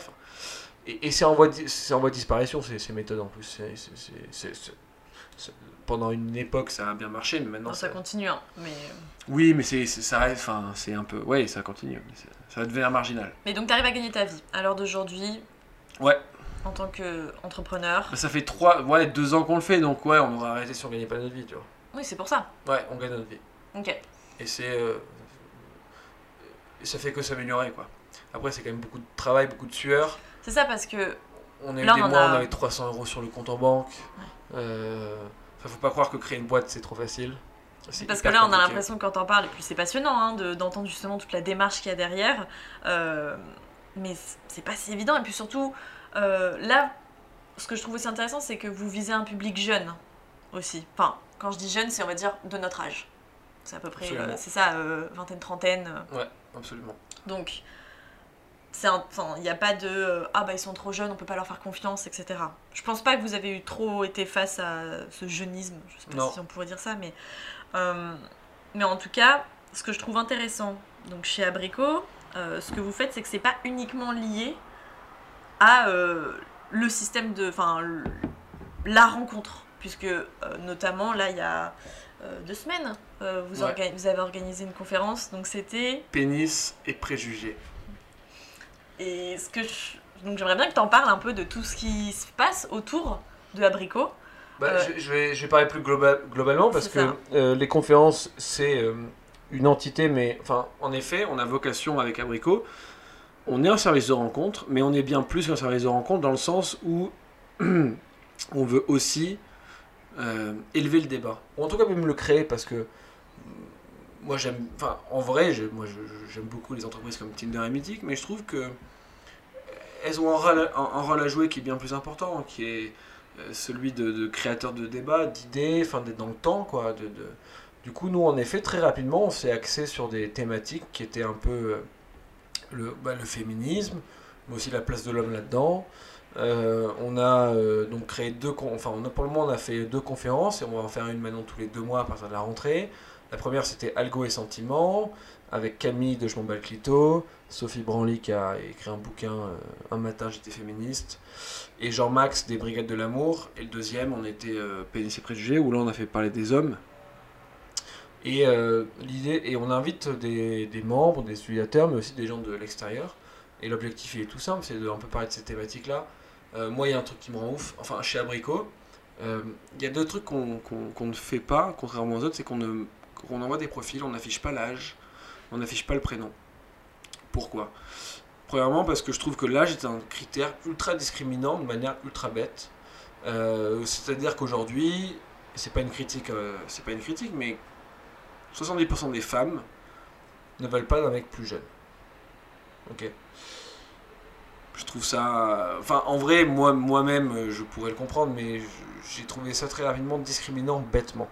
et et c'est en, voie de- en voie de disparition ces, ces méthodes en plus. C'est- pendant une époque ça a bien marché, mais maintenant Non, ça continue, hein. Mais, Oui, mais c'est, ça reste, enfin c'est un peu, ouais ça continue, mais ça va devenir marginal. mais donc, t'arrives à gagner ta vie. À l'heure d'aujourd'hui, Ouais, en tant qu'entrepreneur. ça fait trois, ouais, deux ans qu'on le fait, donc ouais on va arrêter si on gagnait pas notre vie, tu vois. Oui, c'est pour ça. Ouais, on gagne notre vie. Ok. Et c'est. euh, ça fait que s'améliorer, quoi. Après, c'est quand même beaucoup de travail, beaucoup de sueur. C'est ça parce que. On a eu des on mois, a- on avait 300 euros sur le compte en banque. Euh, enfin, faut pas croire que créer une boîte, c'est trop facile. Parce que là, on a l'impression que quand t'en parles, et puis c'est passionnant hein, de- d'entendre justement toute la démarche qu'il y a derrière, euh, mais c'est pas si évident. Et puis surtout, euh, là, ce que je trouve aussi intéressant, c'est que vous visez un public jeune aussi. Enfin, quand je dis jeune, c'est on va dire de notre âge. C'est à peu près, euh, c'est ça, euh, vingtaine, trentaine. Ouais, absolument. Donc, il n'y a pas de euh, ah bah ils sont trop jeunes, on peut pas leur faire confiance, etc. Je pense pas que vous avez eu trop été face à ce jeunisme, je sais pas Non. si on pourrait dire ça, mais mais en tout cas, ce que je trouve intéressant, donc chez Abricot, ce que vous faites, c'est que c'est pas uniquement lié à euh, le système de, enfin la rencontre, puisque euh, notamment là il y a euh, deux semaines, vous, Ouais. orga- vous avez organisé une conférence, donc c'était Pénis et préjugés. et ce que je- donc j'aimerais bien que tu en parles un peu de tout ce qui se passe autour de Abricot. Bah, je, je vais, je vais parler plus globa- globalement parce que les conférences, c'est une entité, mais enfin, en effet, on a vocation avec Abricot. On est un service de rencontre, mais on est bien plus qu'un service de rencontre dans le sens où on veut aussi euh, élever le débat. Ou en tout cas, même le créer parce que moi, j'aime. Enfin, en vrai, j'aime beaucoup les entreprises comme Tinder et Mythic, mais je trouve que elles ont un rôle, à jouer qui est bien plus important, qui est euh, celui de, créateur de débat, d'idées, enfin d'être dans le temps, quoi. Du coup, nous, en effet, très rapidement, on s'est axé sur des thématiques qui étaient un peu euh, le, bah, le féminisme, mais aussi la place de l'homme là-dedans. Euh, on a euh, donc créé deux, enfin, on a, pour le moment, on a fait deux conférences et on va en faire une maintenant tous les deux mois à partir de la rentrée. La première, c'était Algo et Sentiments, avec Camille de Je m'en bats le clito, Sophie Branly qui a écrit un bouquin euh, Un matin j'étais féministe, et Jean-Max des Brigades de l'amour. Et le deuxième, on était Pénis et préjugés, où là on a fait parler des hommes. Et euh, l'idée, et on invite des, membres, des utilisateurs, mais aussi des gens de l'extérieur. Et l'objectif est tout simple, c'est de peu parler de ces thématiques-là. Euh, moi, il y a un truc qui me rend ouf, enfin chez Abricot, euh, il y a deux trucs qu'on ne fait pas, contrairement aux autres, c'est qu'on envoie des profils, on n'affiche pas l'âge, on n'affiche pas le prénom. Pourquoi? Premièrement, parce que je trouve que l'âge est un critère ultra discriminant de manière ultra bête. C'est-à-dire qu'aujourd'hui, c'est pas une critique, c'est pas une critique, mais 70% des femmes ne veulent pas d'un mec plus jeune. Ok. Je trouve ça. Enfin, en vrai, moi, moi-même, je pourrais le comprendre, mais j'ai trouvé ça très rapidement discriminant bêtement.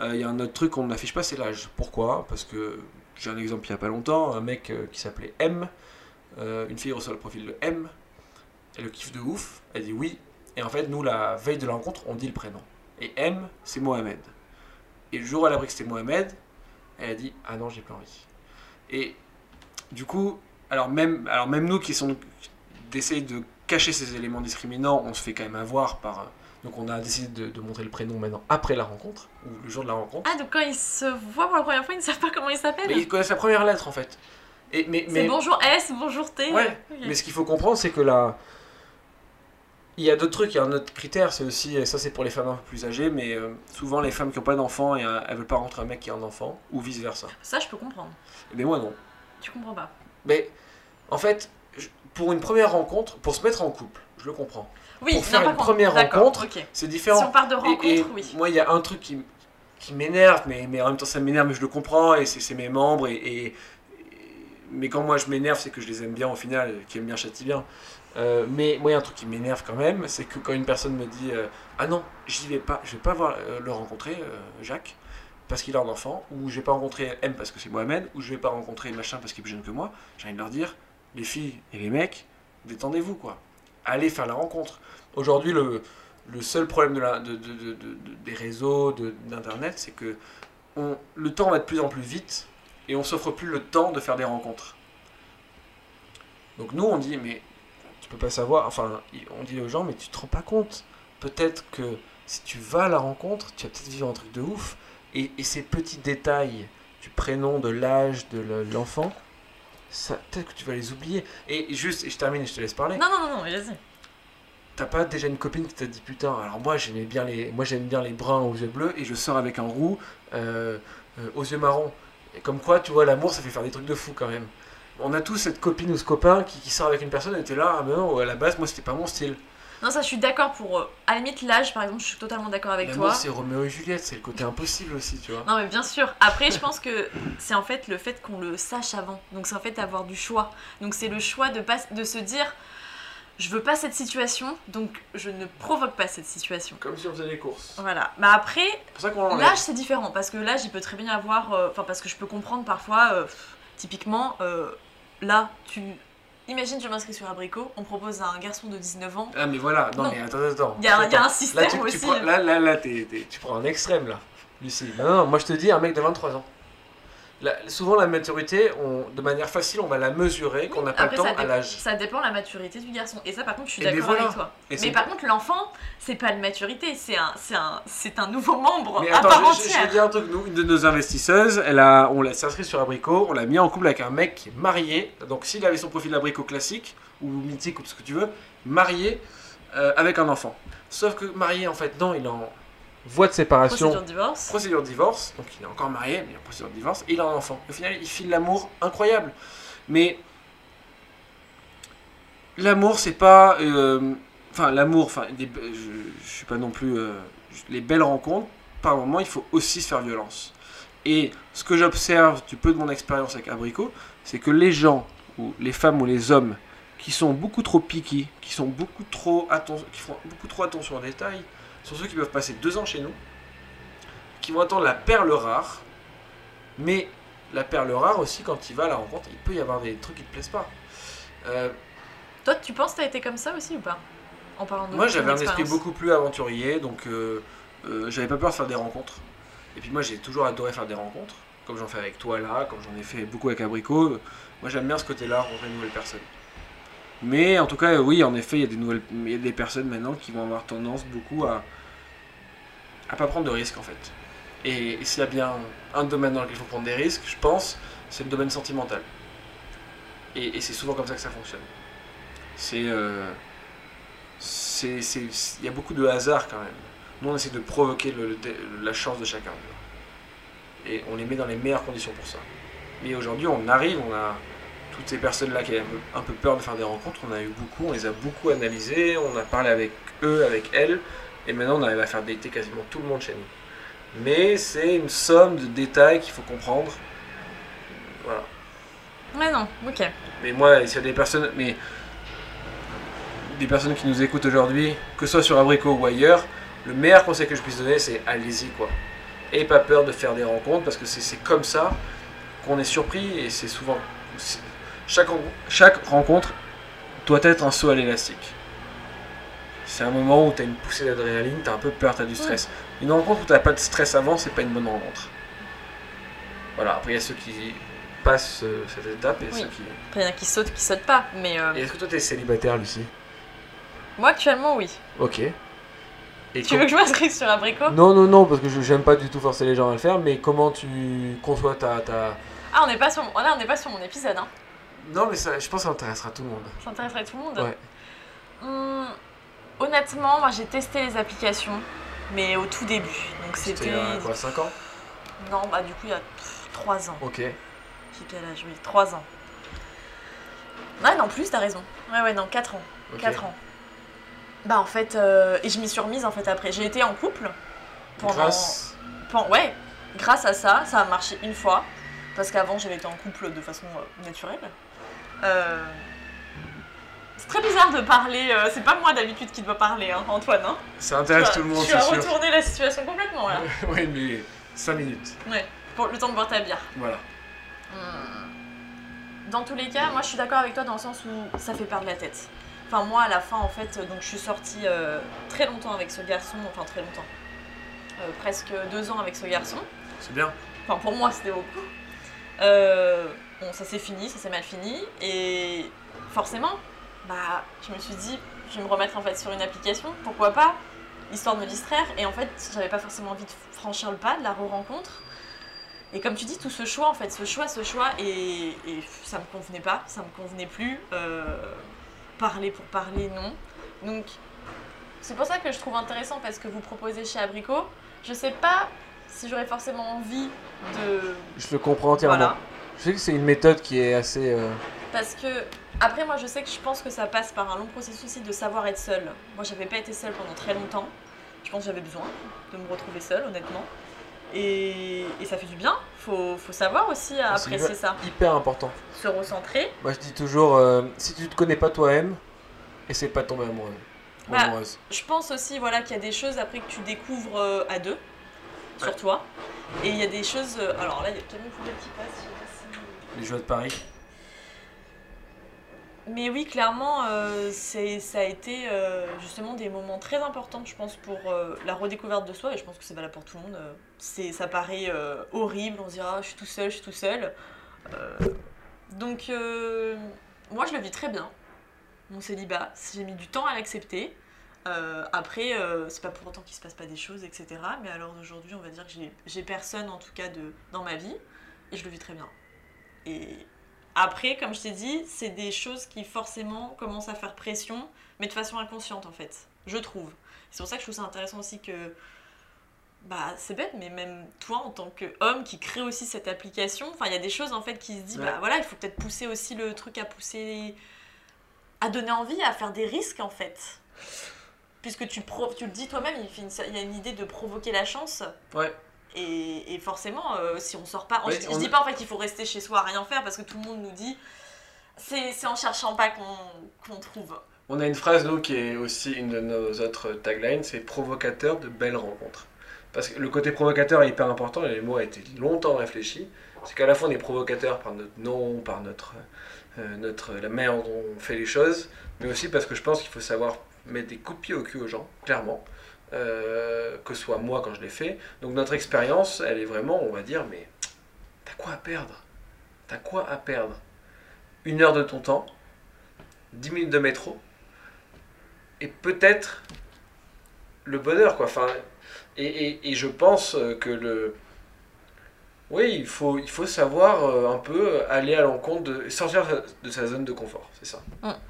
Euh, Il y a un autre truc qu'on n'affiche pas, c'est l'âge. Pourquoi? Parce que j'ai un exemple il y a pas longtemps, un mec euh, qui s'appelait M, euh, une fille reçoit le profil de M, elle le kiffe de ouf, elle dit oui, et en fait, nous, la veille de la rencontre, on dit le prénom. Et M, c'est Mohamed. Et le jour où elle a appris que c'était Mohamed, elle a dit ah non, j'ai plus envie. Et du coup, alors même, alors même nous qui sont d'essayer de cacher ces éléments discriminants, on se fait quand même avoir par. euh, Donc on a décidé de, de montrer le prénom maintenant après la rencontre, ou le jour de la rencontre. Ah, donc quand ils se voient pour la première fois, ils ne savent pas comment ils s'appellent Mais ils connaissent la première lettre en fait. Et, mais, C'est mais, bonjour S, bonjour T. Ouais, mais ce qu'il faut comprendre, c'est que là. Il y a d'autres trucs, il y a un autre critère, c'est aussi, et ça c'est pour les femmes un peu plus âgées, mais euh, souvent les femmes qui n'ont pas d'enfant et euh, elles veulent pas rentrer un mec qui a un enfant, ou vice versa. Ça, je peux comprendre. Mais moi non. Tu comprends pas. Mais en fait, je- pour une première rencontre, pour se mettre en couple, je le comprends. Oui, pour faire par une contre, première d'accord, rencontre, ok. c'est différent. Si on part de rencontre, et oui. Moi, il y a un truc qui, m- qui m'énerve, mais, mais en même temps ça m'énerve, mais je le comprends, et c'est c'est mes membres, et, et- et- mais quand moi je m'énerve, c'est que je les aime bien au final, qui aiment bien châtie bien. Euh, mais moi, il y a un truc qui m'énerve quand même, c'est que quand une personne me dit euh, Ah non, j'y vais pas, je vais pas voir, euh, le rencontrer, Jacques, parce qu'il a un enfant, ou je vais pas rencontrer M parce que c'est Mohamed, ou je vais pas rencontrer machin parce qu'il est plus jeune que moi, j'ai envie de leur dire Les filles et les mecs, détendez-vous quoi. Allez faire la rencontre. Aujourd'hui, le, le seul problème de la, de, de- de- de- de- des réseaux, d'Internet, c'est que on, le temps va de plus en plus vite et on s'offre plus le temps de faire des rencontres. Donc nous, on dit, mais tu peux pas savoir, enfin, on dit aux gens, mais tu te rends pas compte. Peut-être que si tu vas à la rencontre, tu vas peut-être vivre un truc de ouf. Et, et ces petits détails du prénom, de l'âge de le- l'enfant, ça peut-être que tu vas les oublier. Et juste, et je termine et je te laisse parler. Non, non, non, non, vas-y. T'as pas déjà une copine qui t'a dit putain alors moi j'aimais bien les moi j'aime bien les bruns aux yeux bleus et je sors avec un roux euh, euh, aux yeux marrons et comme quoi tu vois l'amour ça fait faire des trucs de fou quand même on a tous cette copine ou ce copain qui, qui sort avec une personne et t'es là ah mais non à la base moi c'était pas mon style Non, ça, je suis d'accord pour. euh, à la limite, l'âge, par exemple, je suis totalement d'accord avec l'amour toi. c'est Roméo et Juliette c'est le côté impossible aussi tu vois Non, mais bien sûr. Après, je pense que c'est en fait le fait qu'on le sache avant. Donc, c'est en fait avoir du choix. Donc, c'est le choix de, pas, de se dire je veux pas cette situation, donc je ne provoque pas cette situation. comme si on faisait des courses Voilà. Mais après, c'est pour ça qu'on l'enlève l'âge, c'est différent. Parce que l'âge, il peut très bien avoir. euh, Enfin, parce que je peux comprendre parfois, euh, pff, typiquement, euh, là, tu. Imagine, je m'inscris sur Abricot, on propose à un garçon de 19 ans. ah mais voilà non, Non. mais attends attends Il y a- y a un système là, tu, tu aussi. prends- là là là tu prends un extrême là Lucie non, non non moi je te dis un mec de 23 ans La- souvent la maturité on, de manière facile on va la mesurer qu'on n'a pas le temps à l'âge ça dépend de la maturité du garçon. Et ça, par contre, je suis d'accord voilà. avec toi. Et Mais par contre, l'enfant, c'est pas de maturité, c'est un, un, un nouveau membre Mais à attends, part je, je- je entière. vais dire un truc. Nous, une de nos investisseuses, elle a, on l'a s'est inscrit sur Abricot, on l'a mis en couple avec un mec qui est marié. Donc s'il avait son profil Abricot classique ou mythique ou tout ce que tu veux, marié euh, avec un enfant. Sauf que marié, en fait, non, il en voie de séparation. Procédure de divorce. Procédure de divorce, donc il est encore marié, mais il en procédure de divorce, et il a un enfant. Au final, il file l'amour incroyable. Mais l'amour, c'est pas. euh, Enfin, l'amour, enfin, je, je suis pas non plus. euh, les belles rencontres, par moment, il faut aussi se faire violence. Et ce que j'observe du peu de mon expérience avec Abricot, c'est que les gens, ou les femmes ou les hommes, qui sont beaucoup trop piqués, qui sont beaucoup trop qui font beaucoup trop attention aux détails, sont ceux qui peuvent passer deux ans chez nous, qui vont attendre la perle rare, mais la perle rare aussi, quand il va à la rencontre, il peut y avoir des trucs qui te plaisent pas. Euh, Toi, tu penses que t'as été comme ça aussi ou pas En parlant de moi, j'avais un esprit beaucoup plus aventurier, donc euh, euh, j'avais pas peur de faire des rencontres. Et puis moi, j'ai toujours adoré faire des rencontres, comme j'en fais avec toi là, comme j'en ai fait beaucoup avec Abricot. Moi, j'aime bien ce côté-là, rencontrer de nouvelles personnes. Mais en tout cas, oui, en effet, il y a des nouvelles, il y a des personnes maintenant qui vont avoir tendance beaucoup à à pas prendre de risques en fait. Et, s'il y a bien un domaine dans lequel il faut prendre des risques, je pense, c'est le domaine sentimental. Et, c'est souvent comme ça que ça fonctionne. C'est, euh, c'est, il y a beaucoup de hasard quand même. Nous, on essaie de provoquer la chance de chacun. et on les met dans les meilleures conditions pour ça. Mais aujourd'hui, on arrive, on a toutes ces personnes-là qui avaient un peu peur de faire des rencontres, on a eu beaucoup, on les a beaucoup analysées, on a parlé avec eux, avec elles, et maintenant on arrive à faire dater quasiment tout le monde chez nous. Mais c'est une somme de détails qu'il faut comprendre. Voilà. Ouais, non, ok. Mais moi, s'il y a des personnes, mais des personnes qui nous écoutent aujourd'hui, que ce soit sur Abricot ou ailleurs, le meilleur conseil que je puisse donner, c'est allez-y quoi. Et pas peur de faire des rencontres parce que c'est comme ça qu'on est surpris et c'est souvent. Chaque, chaque rencontre doit être un saut à l'élastique. C'est un moment où tu as une poussée d'adrénaline, tu as un peu peur, tu as du stress. Une rencontre où tu n'as pas de stress avant, c'est pas une bonne rencontre. Voilà, après il y a ceux qui passent euh, cette étape et Oui. ceux qui. Après, il y en a qui sautent, qui sautent pas. Mais euh, Et est-ce que toi t'es célibataire, Lucie? Moi, actuellement, oui. Ok. Et Tu com- veux que je m'inscrive sur Abricot Non, non, non, parce que je- j'aime pas du tout forcer les gens à le faire, mais comment tu conçois ta. ta... Ah, on n'est pas sur mon... là, on n'est pas sur mon épisode, hein. Non, mais ça, je pense que ça intéressera tout le monde. Ça intéresserait tout le monde? Ouais. Hum, honnêtement, moi, j'ai testé les applications, mais au tout début. Donc C'était quoi, 5 ans? Non, bah du coup, il y a 3 ans. Ok. J'ai quel âge? Oui, 3 ans. Ouais, non, plus, t'as raison. Ouais, ouais, non, 4 ans. Ok. 4 ans. Bah, en fait, euh, et je m'y suis remise en fait après. J'ai été en couple pendant. Grâce? pen- ouais, grâce à ça, ça a marché une fois. Parce qu'avant, j'avais été en couple de façon euh, naturelle. Euh, très bizarre de parler. euh, c'est pas moi d'habitude qui dois parler, hein, Antoine. Hein. Ça intéresse tout le monde, Tu sûr. retourner la situation complètement là. ouais, mais 5 minutes. Ouais, pour le temps de boire ta bière. Voilà. Hmm. Dans tous les cas, moi je suis d'accord avec toi dans le sens où ça fait perdre la tête. Enfin moi à la fin en fait, donc je suis sortie euh, très longtemps avec ce garçon, enfin très longtemps, Euh, presque deux ans avec ce garçon. C'est bien. Enfin pour moi c'était beaucoup. Bon ça s'est fini, ça s'est mal fini et forcément, bah je me suis dit je vais me remettre en fait sur une application, pourquoi pas, histoire de me distraire et en fait j'avais pas forcément envie de franchir le pas de la re-rencontre. Et comme tu dis, tout ce choix, en fait, ce choix, ce choix, et, et ça me convenait pas, ça me convenait plus. euh, parler pour parler, non. Donc, c'est pour ça que je trouve intéressant parce que vous proposez chez Abricot. Je sais pas si j'aurais forcément envie de. Je le comprends entièrement. Voilà. Je sais que c'est une méthode qui est assez. euh, Parce que, après, moi, je sais que je pense que ça passe par un long processus aussi de savoir être seule. Moi, j'avais pas été seule pendant très longtemps. Je pense que j'avais besoin de me retrouver seule, honnêtement. Et, et ça fait du bien. Faut, faut savoir aussi c'est apprécier ça. hyper important. Se recentrer. Moi je dis toujours, euh, si tu te connais pas toi-même, essaie pas de tomber amoureux. ou Bah, amoureuse. Je pense aussi voilà, qu'il y a des choses après que tu découvres euh, à deux, sur toi. Et il y a des choses. euh, alors là, il y a Camille Poubelle qui passe. je sais pas si- Les jeux de Paris. Mais oui, clairement, euh, ça a été euh, justement des moments très importants, je pense, pour euh, la redécouverte de soi. Et je pense que c'est valable pour tout le monde. ça paraît horrible, on se dira, je suis tout seul, je suis tout seul. Donc, moi, je le vis très bien, mon célibat. J'ai mis du temps à l'accepter. Après, c'est pas pour autant qu'il se passe pas des choses, etc. Mais alors d'aujourd'hui, on va dire que j'ai personne, en tout cas, de, dans ma vie. Et je le vis très bien. Et après, comme je t'ai dit, c'est des choses qui forcément commencent à faire pression, mais de façon inconsciente en fait, je trouve. C'est pour ça que je trouve ça intéressant aussi que, bah c'est bête, mais même toi en tant qu'homme qui crée aussi cette application, enfin il y a des choses en fait qui se disent, Ouais. bah voilà, il faut peut-être pousser aussi le truc à pousser, à donner envie, à faire des risques en fait. Puisque tu, pro- tu le dis toi-même, il, il y a une idée de provoquer la chance. Ouais. Et, et forcément, euh, si on sort pas. Ouais, je, on- je dis pas en fait qu'il faut rester chez soi à rien faire parce que tout le monde nous dit c'est en cherchant pas qu'on qu'on trouve. On a une phrase, nous, qui est aussi une de nos autres taglines, c'est provocateur de belles rencontres. Parce que le côté provocateur est hyper important, et le mot a été longtemps réfléchi. C'est qu'à la fois on est provocateur par notre nom, par notre, euh, notre, la manière dont on fait les choses, mais aussi parce que je pense qu'il faut savoir mettre des coups de pied au cul aux gens, clairement. Euh, que soit moi quand je l'ai fait. Donc notre expérience, elle est vraiment, on va dire, mais t'as quoi à perdre? T'as quoi à perdre? Une heure de ton temps, 10 minutes de métro, et peut-être le bonheur, quoi. Et, et, je pense que le. Oui, il faut, il faut savoir euh, un peu aller à l'encontre de. sortir de sa zone de confort, c'est ça.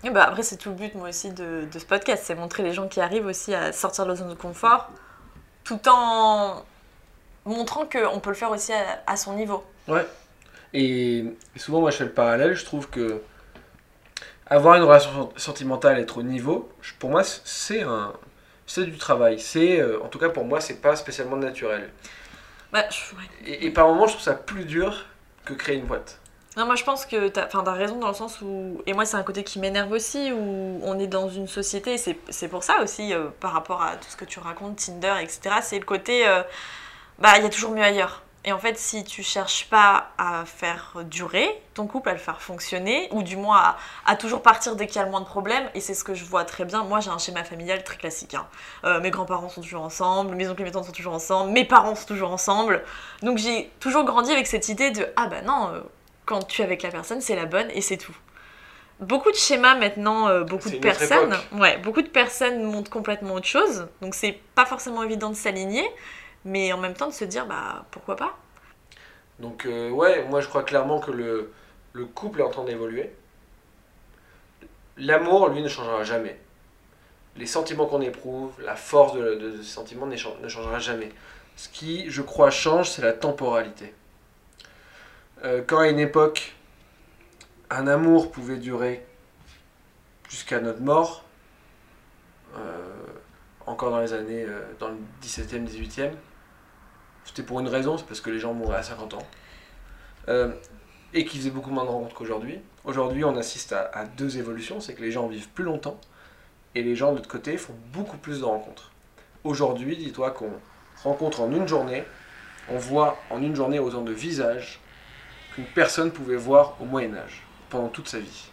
Et bah après, c'est tout le but, moi aussi, de, de ce podcast c'est montrer les gens qui arrivent aussi à sortir de leur zone de confort tout en montrant qu'on peut le faire aussi à, à son niveau. Ouais. Et, et souvent, moi, je fais le parallèle. Je trouve que avoir une relation sentimentale, être au niveau, pour moi, c'est un, c'est du travail. C'est, euh, en tout cas, pour moi, c'est pas spécialement naturel. Bah, je- ouais. Et, et par moments, je trouve ça plus dur que créer une boîte. Non, moi je pense que t'as enfin, t'as raison dans le sens où. Et moi, c'est un côté qui m'énerve aussi, où on est dans une société, c'est pour ça aussi, euh, par rapport à tout ce que tu racontes, Tinder, etc., c'est le côté. euh, bah, il y a toujours mieux ailleurs. Et en fait, si tu cherches pas à faire durer ton couple, à le faire fonctionner, ou du moins à, à toujours partir dès qu'il y a le moins de problèmes, et c'est ce que je vois très bien. Moi, j'ai un schéma familial très classique. hein. Euh, mes grands-parents sont toujours ensemble, mes oncles et mes tantes sont toujours ensemble, mes parents sont toujours ensemble. Donc j'ai toujours grandi avec cette idée de ah bah non, euh, quand tu es avec la personne, c'est la bonne et c'est tout. Beaucoup de schémas maintenant, euh, beaucoup de personnes, ouais, beaucoup de personnes montrent complètement autre chose. Donc c'est pas forcément évident de s'aligner, mais en même temps de se dire bah pourquoi pas. Donc, euh, ouais, moi, je crois clairement que le, le couple est en train d'évoluer. L'amour, lui, ne changera jamais. Les sentiments qu'on éprouve, la force de, de- de ces sentiments ne chan- ne changera jamais. Ce qui, je crois, change, c'est la temporalité. Euh, quand à une époque, un amour pouvait durer jusqu'à notre mort, euh, encore dans les années, dans le 17e, 18e, c'était pour une raison, c'est parce que les gens mouraient à 50 ans. Euh, et qu'ils faisaient beaucoup moins de rencontres qu'aujourd'hui. Aujourd'hui, on assiste à, deux évolutions, c'est que les gens vivent plus longtemps, et les gens de l'autre côté font beaucoup plus de rencontres. Aujourd'hui, dis-toi qu'on rencontre en une journée, on voit en une journée autant de visages qu'une personne pouvait voir au Moyen Âge, pendant toute sa vie.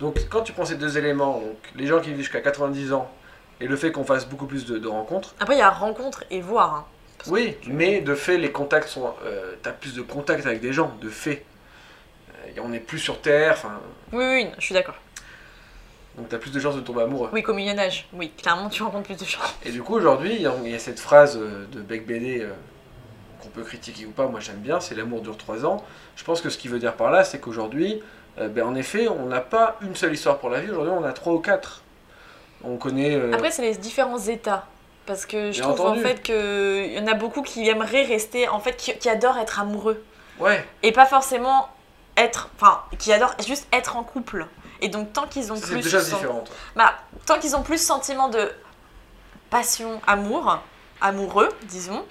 Donc quand tu prends ces deux éléments, les gens qui vivent jusqu'à 90 ans, et le fait qu'on fasse beaucoup plus de, de rencontres, Après il y a rencontre et voir. hein. Oui, mais de fait, les contacts sont. Euh, T'as plus de contacts avec des gens, de fait. Euh, on n'est plus sur Terre, enfin. Oui, oui, je suis d'accord. Donc t'as plus de chances de tomber amoureux. Oui, qu'au Moyen Âge. Oui, clairement tu rencontres plus de gens. Et du coup, aujourd'hui, il y, a- cette phrase euh, de Beck BD euh, qu'on peut critiquer ou pas, moi j'aime bien, c'est l'amour dure 3 ans. Je pense que ce qu'il veut dire par là, c'est qu'aujourd'hui, euh, ben, en effet, on n'a pas une seule histoire pour la vie, aujourd'hui on a 3 ou 4. On connaît. euh, Après, c'est les différents états. Parce que je Bien trouve entendu. en fait qu'il y en a beaucoup qui aimeraient rester, en fait, qui, qui adorent être amoureux. ouais, Et pas forcément être. Enfin, qui adorent juste être en couple. Et donc, tant qu'ils ont plus. choses sen- différentes. Bah, tant qu'ils ont plus sentiment de passion, amour, amoureux, disons,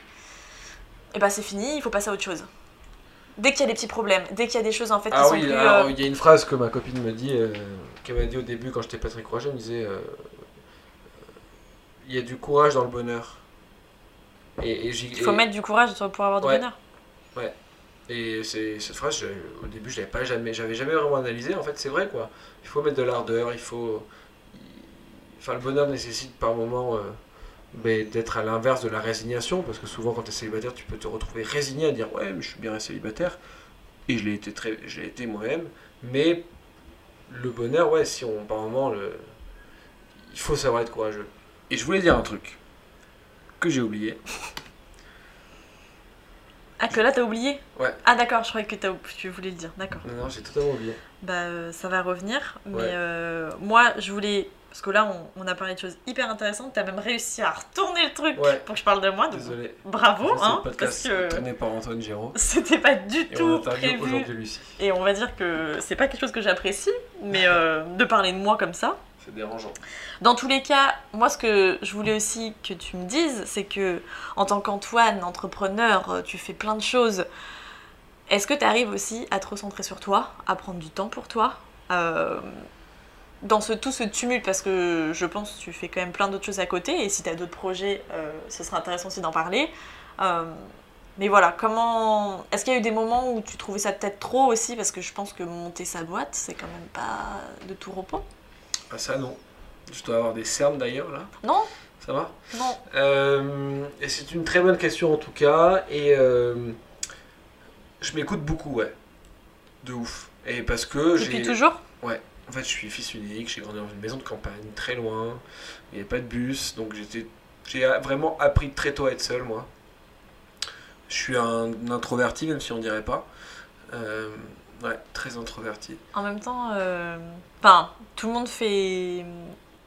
et bah c'est fini, il faut passer à autre chose. Dès qu'il y a des petits problèmes, dès qu'il y a des choses en fait qui Ah sont oui, plus. alors euh, il y a une phrase que ma copine me dit, euh, qu'elle m'a dit au début quand j'étais pas très courageux, elle me disait euh, il y a du courage dans le bonheur. Et, et Il faut et- mettre du courage pour avoir du Ouais. bonheur. Et c'est cette phrase, je- au début, je l'avais pas jamais, j'avais jamais vraiment analysé. En fait, c'est vrai quoi. Il faut mettre de l'ardeur, il faut. Enfin, le bonheur nécessite par moment euh, d'être à l'inverse de la résignation, parce que souvent, quand tu es célibataire, tu peux te retrouver résigné à dire ouais, mais je suis bien célibataire. Et je l'ai été très, je l'ai été moi-même. Mais le bonheur, ouais, si on par moment le, il faut savoir être courageux. Et je voulais dire un truc que j'ai oublié. Ah, que là t'as oublié Ouais. Ah, d'accord, je croyais que t'as- tu voulais le dire, d'accord. Non, non, j'ai totalement oublié. Bah, euh, ça va revenir. Mais Ouais. euh, moi, je voulais. Parce que là, on, on a parlé de choses hyper intéressantes. T'as même réussi à retourner le truc Ouais. pour que je parle de moi. Donc, Désolé. bravo, hein, le podcast parce que par Antoine Géraud. c'était pas du Et on tout interviewe prévu. aujourd'hui Lucie. Et on va dire que c'est pas quelque chose que j'apprécie, mais euh, de parler de moi comme ça. C'est dérangeant. Dans tous les cas, moi, ce que je voulais aussi que tu me dises, c'est que en tant qu'Antoine, entrepreneur, euh, tu fais plein de choses. Est-ce que tu arrives aussi à te recentrer sur toi, à prendre du temps pour toi euh, dans ce, tout ce tumulte, parce que je pense que tu fais quand même plein d'autres choses à côté, et si tu as d'autres projets, euh, ce serait intéressant aussi d'en parler. Mais voilà, comment. Est-ce qu'il y a eu des moments où tu trouvais ça peut-être trop aussi? Parce que je pense que monter sa boîte, c'est quand même pas de tout repos. Ah, ça, non. Je dois avoir des cernes d'ailleurs, là. Non Ça va? Non. Euh, Et c'est une très bonne question en tout cas. Et euh, je m'écoute beaucoup, ouais. De ouf. Et parce que j'ai. Depuis toujours? Ouais. En fait, je suis fils unique, j'ai grandi dans une maison de campagne, très loin, il n'y avait pas de bus, donc j'étais, j'ai vraiment appris très tôt à être seul, moi. Je suis un introverti, même si on dirait pas. Euh, ouais, très introverti. En même temps, euh, enfin, tout le monde fait.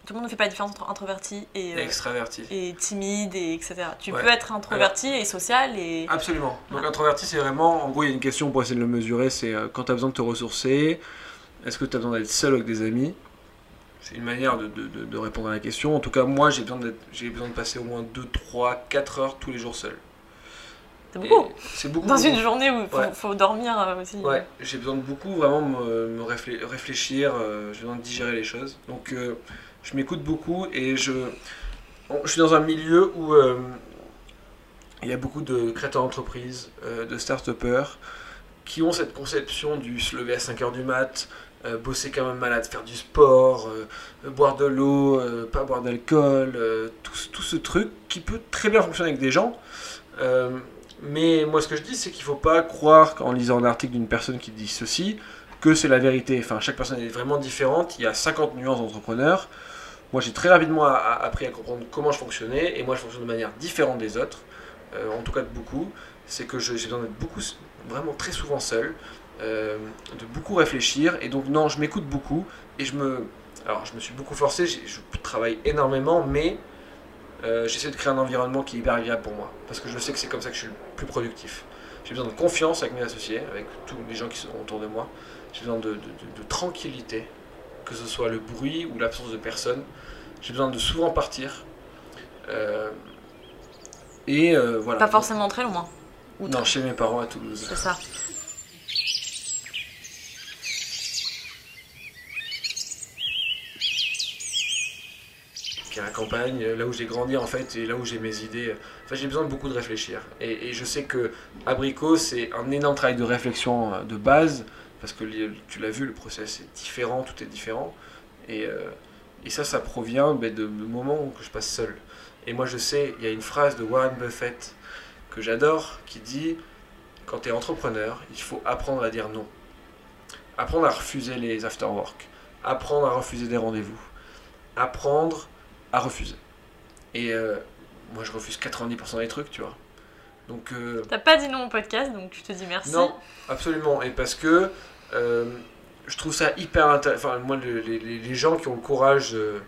tout le monde ne fait pas la différence entre introverti et, euh, Extraverti. et timide, et etc. Tu Ouais. peux être introverti et social et. Absolument. Donc introverti, c'est vraiment, en gros, il y a une question pour essayer de le mesurer, c'est euh, quand tu as besoin de te ressourcer, est-ce que tu as besoin d'être seul avec des amis? C'est une manière de, de- de- de répondre à la question. En tout cas, moi, j'ai besoin, d'être- j'ai besoin de passer au moins 2, 3, 4 heures tous les jours seul. C'est beaucoup. C'est beaucoup. Dans beaucoup. une journée où il faut, Ouais. faut dormir euh, aussi. Ouais, j'ai besoin de beaucoup vraiment me, me réflé- réfléchir, euh, j'ai besoin de digérer les choses. Donc euh, je m'écoute beaucoup et je, bon, je suis dans un milieu où euh, il y a beaucoup de créateurs d'entreprises, de start-upers qui ont cette conception du se lever à 5h du mat, euh, bosser comme un malade, faire du sport, euh, boire de l'eau, euh, pas boire d'alcool, tout, tout ce truc qui peut très bien fonctionner avec des gens. Mais moi, ce que je dis, c'est qu'il ne faut pas croire qu'en lisant un article d'une personne qui dit ceci, que c'est la vérité. Enfin, chaque personne est vraiment différente. Il y a 50 nuances d'entrepreneurs. Moi, j'ai très rapidement appris à comprendre comment je fonctionnais. Et moi, je fonctionne de manière différente des autres. euh, en tout cas, de beaucoup. C'est que j'ai besoin d'être beaucoup, vraiment très souvent seul. euh, de beaucoup réfléchir. Et donc, non, je m'écoute beaucoup. Et je me. Alors, je me suis beaucoup forcé. Je travaille énormément. Mais euh, j'essaie de créer un environnement qui est hyper agréable pour moi. Parce que je sais que c'est comme ça que je suis plus productif. J'ai besoin de confiance avec mes associés, avec tous les gens qui sont autour de moi. J'ai besoin de, de- de- de tranquillité, que ce soit le bruit ou l'absence de personne. J'ai besoin de souvent partir. Euh, et euh, voilà. Pas forcément très loin. Ou Non, chez mes parents à Toulouse. C'est ça. La campagne, là où j'ai grandi en fait, et là où j'ai mes idées. Enfin, j'ai besoin de beaucoup de réfléchir. Et, je sais que Abricot, c'est un énorme travail de réflexion euh, de base, parce que tu l'as vu, le process est différent, tout est différent. Et, euh, et ça, ça provient ben, de, moments que je passe seul. Et moi, je sais, il y a une phrase de Warren Buffett que j'adore qui dit quand tu es entrepreneur, il faut apprendre à dire non. Apprendre à refuser les after-work. Apprendre à refuser des rendez-vous. Apprendre à refuser. Et euh, moi, je refuse 90% des trucs, tu vois. Donc, euh, T'as pas dit non au podcast, donc je te dis merci. non, absolument. Et parce que euh, je trouve ça hyper intéressant. Enfin, moi, le- les, les- les gens qui ont le courage euh,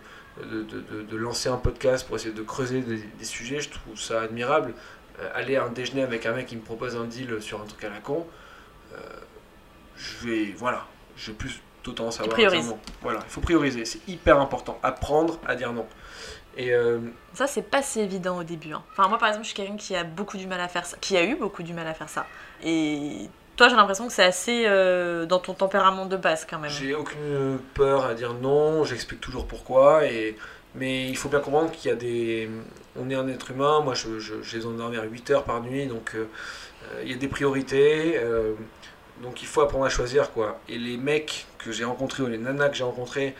de, de- de- de lancer un podcast pour essayer de creuser des, des sujets, je trouve ça admirable. Aller à un déjeuner avec un mec qui me propose un deal sur un truc à la con, je vais. Voilà. J'ai plus tendance à avoir. Voilà, il faut prioriser. C'est hyper important. Apprendre à dire non. Et. euh, Ça, c'est pas si évident au début. hein. Enfin, moi, par exemple, je suis quelqu'un qui a beaucoup du mal à faire ça, qui a eu beaucoup du mal à faire ça. Et toi, j'ai l'impression que c'est assez euh, dans ton tempérament de base, quand même. J'ai aucune peur à dire non, j'explique toujours pourquoi, et... mais il faut bien comprendre qu'il y a des... On est un être humain, moi je- je- j'ai besoin de dormir 8 heures par nuit, donc euh, euh, il y a des priorités, euh, donc il faut apprendre à choisir quoi. Et les mecs que j'ai rencontrés, ou les nanas que j'ai rencontrés,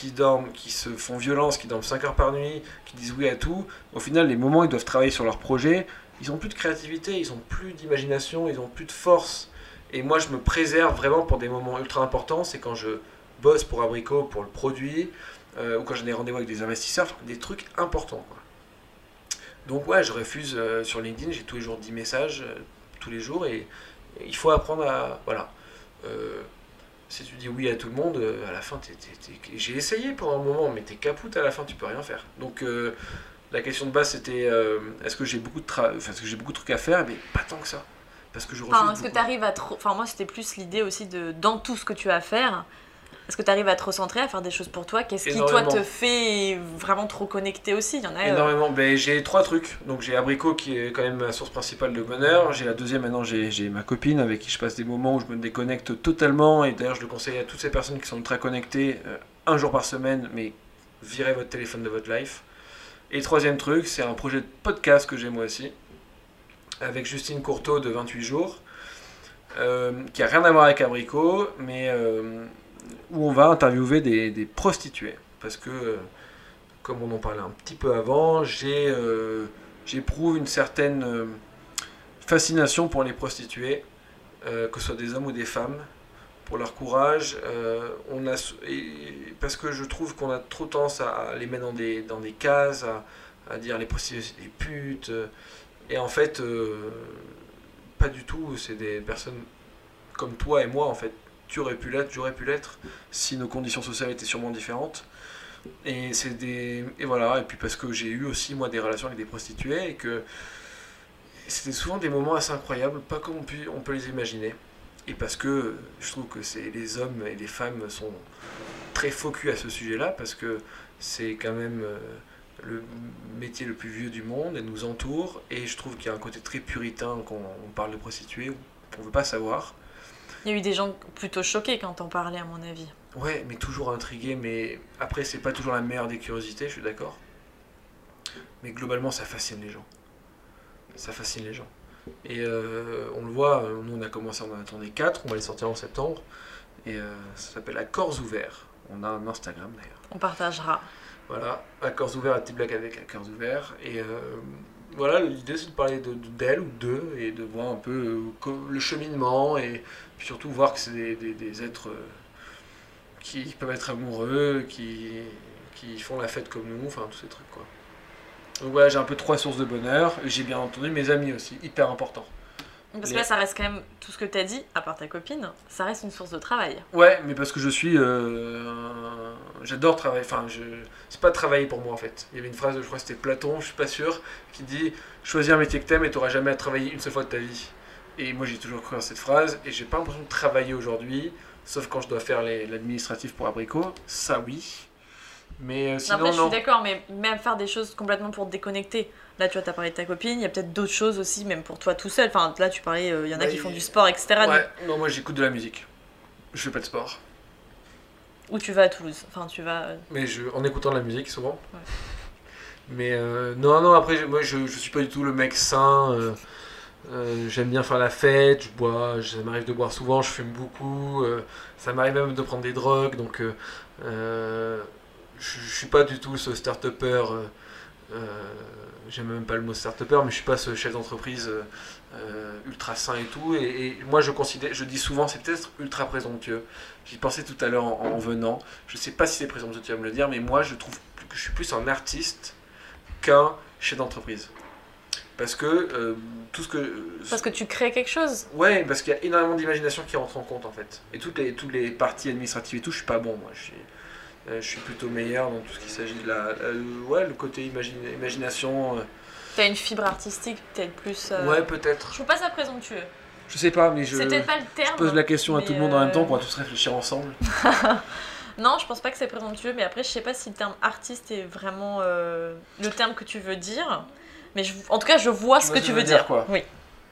qui dorment, qui se font violence, qui dorment 5 heures par nuit, qui disent oui à tout, au final les moments où ils doivent travailler sur leur projet, ils ont plus de créativité, ils ont plus d'imagination, ils ont plus de force. Et moi, je me préserve vraiment pour des moments ultra importants. C'est quand je bosse pour Abricot, pour le produit, euh, ou quand j'ai des rendez-vous avec des investisseurs, des trucs importants. Donc, ouais, je refuse euh, sur LinkedIn. J'ai tous les jours 10 messages, euh, tous les jours, et, il faut apprendre à. Voilà. Si tu dis oui à tout le monde, euh, à la fin, j'ai essayé pendant un moment, mais t'es capoute à la fin, tu peux rien faire. Donc, euh, la question de base, c'était euh, est-ce que j'ai beaucoup, de tra- enfin, est-ce que j'ai beaucoup de trucs à faire Mais pas tant que ça. Parce que je refuse. Enfin, est-ce que tu arrives à trop. Enfin, moi, c'était plus l'idée aussi de. Dans tout ce que tu as à faire, est-ce que tu arrives à te recentrer, à faire des choses pour toi? Qu'est-ce qui, toi, te fait vraiment trop connecter aussi? Il y en a. euh, Énormément. Ben, j'ai trois trucs. Donc j'ai Abricot qui est quand même ma source principale de bonheur. J'ai la deuxième maintenant, j'ai j'ai ma copine avec qui je passe des moments où je me déconnecte totalement. Et d'ailleurs, je le conseille à toutes ces personnes qui sont ultra connectées, euh, un jour par semaine, mais virez votre téléphone de votre life. Et troisième truc, c'est un projet de podcast que j'ai moi aussi, avec Justine Courteau de 28 jours, euh, qui a rien à voir avec Abricot, mais où on va interviewer des, des prostituées. Parce que, comme on en parlait un petit peu avant, euh, j'éprouve une certaine euh, fascination pour les prostituées, euh, que ce soit des hommes ou des femmes, pour leur courage. on a, parce que je trouve qu'on a trop tendance à les mettre dans des, dans des cases, à, à dire les prostituées c'est des putes. et en fait, pas du tout. C'est des personnes comme toi et moi, en fait. Tu pu l'être, j'aurais pu l'être, si nos conditions sociales étaient sûrement différentes. Et c'est des et voilà et puis parce que j'ai eu aussi moi des relations avec des prostituées et que c'était souvent des moments assez incroyables, pas comme on peut, les imaginer. Et parce que je trouve que c'est les hommes et les femmes sont très focus à ce sujet-là parce que c'est quand même euh, le métier le plus vieux du monde, elle nous entoure et je trouve qu'il y a un côté très puritain quand on parle de prostituées, on ne veut pas savoir. Il y a eu des gens plutôt choqués quand on parlait, à mon avis. Ouais, mais toujours intrigués, mais après, c'est pas toujours la meilleure des curiosités, je suis d'accord. Mais globalement, ça fascine les gens. Ça fascine les gens. Et euh, on le voit, euh, nous on a commencé, on en attendait 4, on va les sortir en septembre. Et euh, ça s'appelle Accords ouverts. On a un Instagram d'ailleurs. On partagera. Voilà, Accords ouverts, à petite blague avec Accords ouverts. Et euh, voilà, l'idée c'est de parler de- de- d'elle ou d'eux et de voir un peu le cheminement et puis surtout voir que c'est des, des- des êtres euh, qui peuvent être amoureux, qui, qui font la fête comme nous, enfin tous ces trucs quoi. Donc voilà, j'ai un peu trois sources de bonheur. J'ai bien entendu mes amis aussi, hyper important. Parce que là, ça reste quand même tout ce que tu as dit, à part ta copine, ça reste une source de travail. Ouais, mais parce que je suis. euh, J'adore travailler. Enfin, je... c'est pas travailler pour moi en fait. Il y avait une phrase, je crois que c'était Platon, je suis pas sûr, qui dit Choisis un métier que t'aimes et t'auras jamais à travailler une seule fois de ta vie. Et moi j'ai toujours cru à cette phrase et j'ai pas l'impression de travailler aujourd'hui, sauf quand je dois faire l'administratif pour Abricot. Ça oui. Mais euh, sinon, Après, je non. suis d'accord, mais même faire des choses complètement pour te déconnecter. Là, tu vois, t'as parlé de ta copine, il y a peut-être d'autres choses aussi, même pour toi tout seul. Enfin, là, tu parlais, euh, il y en a Bah, qui font du sport, etc. Ouais, non, moi j'écoute de la musique. Je fais pas de sport. Ou tu vas à Toulouse. Enfin, tu vas. euh, Mais je, en écoutant de la musique souvent. Ouais. Mais euh, non, non, après, moi je, je suis pas du tout le mec sain. Euh, J'aime bien faire la fête, je bois, ça m'arrive de boire souvent, je fume beaucoup. euh, ça m'arrive même de prendre des drogues, donc euh, je, je suis pas du tout ce start-upper. J'aime même pas le mot start-upper, mais je suis pas ce chef d'entreprise ultra sain et tout. Et, moi je considère, je dis souvent, c'est peut-être ultra présomptueux. J'y pensais tout à l'heure en, en venant. Je sais pas si c'est présomptueux, tu vas me le dire, mais moi je trouve que je suis plus un artiste qu'un chef d'entreprise. Parce que euh, tout ce que. Parce que tu crées quelque chose. Ouais, parce qu'il y a énormément d'imagination qui rentre en compte en fait. Et toutes les, toutes les parties administratives et tout, je suis pas bon moi. Je suis, euh, je suis plutôt meilleur dans tout ce qui s'agit de la. euh, ouais, le côté imagine- imagination. euh, T'as une fibre artistique, peut-être plus. euh, Ouais, peut-être. Je trouve pas ça présomptueux. Je sais pas, mais je. C'est peut-être pas le terme. Je pose la question à tout le monde en même temps, euh, on pourra tous réfléchir ensemble. Non, je pense pas que c'est présomptueux, mais après, je sais pas si le terme artiste est vraiment euh, le terme que tu veux dire. Mais je- en tout cas, je vois Tu ce vois que tu veux dire. quoi. Oui.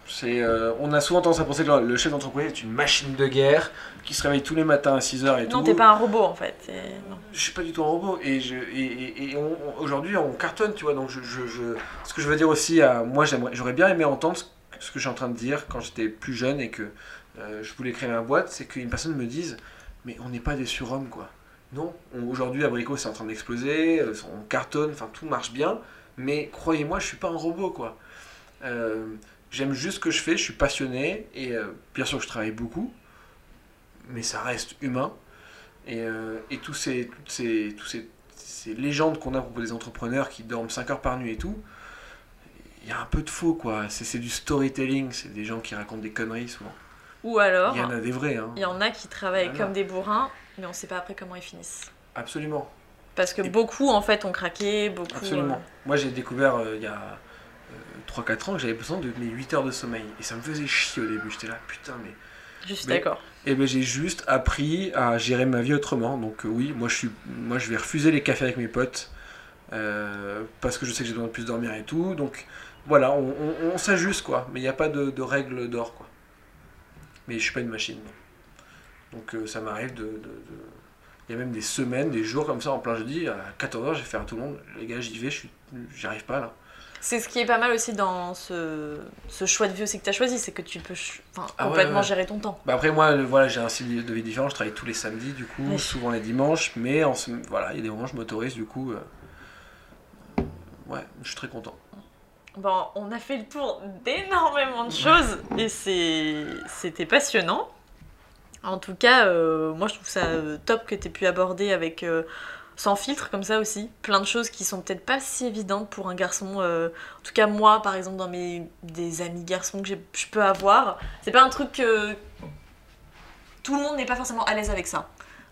C'est, euh, on a souvent tendance à penser que le- chef d'entreprise est une machine de guerre qui se réveille tous les matins à 6h et tout. Non, t'es pas un robot en fait. non. Je suis pas du tout un robot et, je, et, et- aujourd'hui on cartonne, tu vois. Donc je, je- ce que je veux dire aussi à moi, j'aimerais, j'aurais bien aimé entendre ce, que je suis en train de dire quand j'étais plus jeune et que euh, je voulais créer ma boîte, c'est qu'une personne me dise, mais on n'est pas des surhommes quoi. Non, on- aujourd'hui Abricot c'est en train d'exploser, euh, on cartonne, enfin tout marche bien, mais croyez-moi, je suis pas un robot quoi. Euh, J'aime juste ce que je fais, je suis passionné et euh, bien sûr je travaille beaucoup, mais ça reste humain. Et, euh, et tous ces, toutes ces, tous ces, ces légendes qu'on a à propos des entrepreneurs qui dorment 5 heures par nuit et tout, il y a un peu de faux quoi. C'est du storytelling, c'est des gens qui racontent des conneries souvent. Ou alors, Il y en a des vrais, hein. il y en a qui travaillent Voilà. comme des bourrins, mais on sait pas après comment ils finissent. Absolument. Parce que Et- beaucoup en fait ont craqué, beaucoup. Absolument. euh, Moi j'ai découvert euh, il y a 3-4 ans que j'avais besoin de mes 8 heures de sommeil. Et ça me faisait chier au début. J'étais là, putain, mais. je suis d'accord. Et ben j'ai juste appris à gérer ma vie autrement. Donc euh, oui, moi je, suis, moi je vais refuser les cafés avec mes potes. euh, parce que je sais que j'ai besoin de plus dormir et tout. Donc voilà, on, on- on s'ajuste quoi. Mais il n'y a pas de, de règles d'or quoi. Mais je suis pas une machine. non. Donc euh, ça m'arrive de... de- de- Il y a même des semaines, des jours comme ça en plein jeudi, à 14h, j'ai fait à tout le monde. Les gars, j'y vais, j'y arrive pas là. C'est ce qui est pas mal aussi dans ce, ce choix de vie aussi que tu as choisi, c'est que tu peux enfin, Ah complètement ouais. gérer ton temps. Bah après moi le- voilà j'ai un style de vie différent, je travaille tous les samedis du coup, Oui. souvent les dimanches, mais en voilà il y a des moments où je m'autorise du coup. euh, Ouais, je suis très content. Bon, on a fait le tour d'énormément de choses et c'était passionnant. En tout cas, euh, moi je trouve ça euh, top que tu aies pu aborder avec euh, sans filtre comme ça aussi, plein de choses qui sont peut-être pas si évidentes pour un garçon. euh, en tout cas, moi par exemple, dans mes des amis garçons que je peux avoir, c'est pas un truc que tout le monde n'est pas forcément à l'aise avec ça.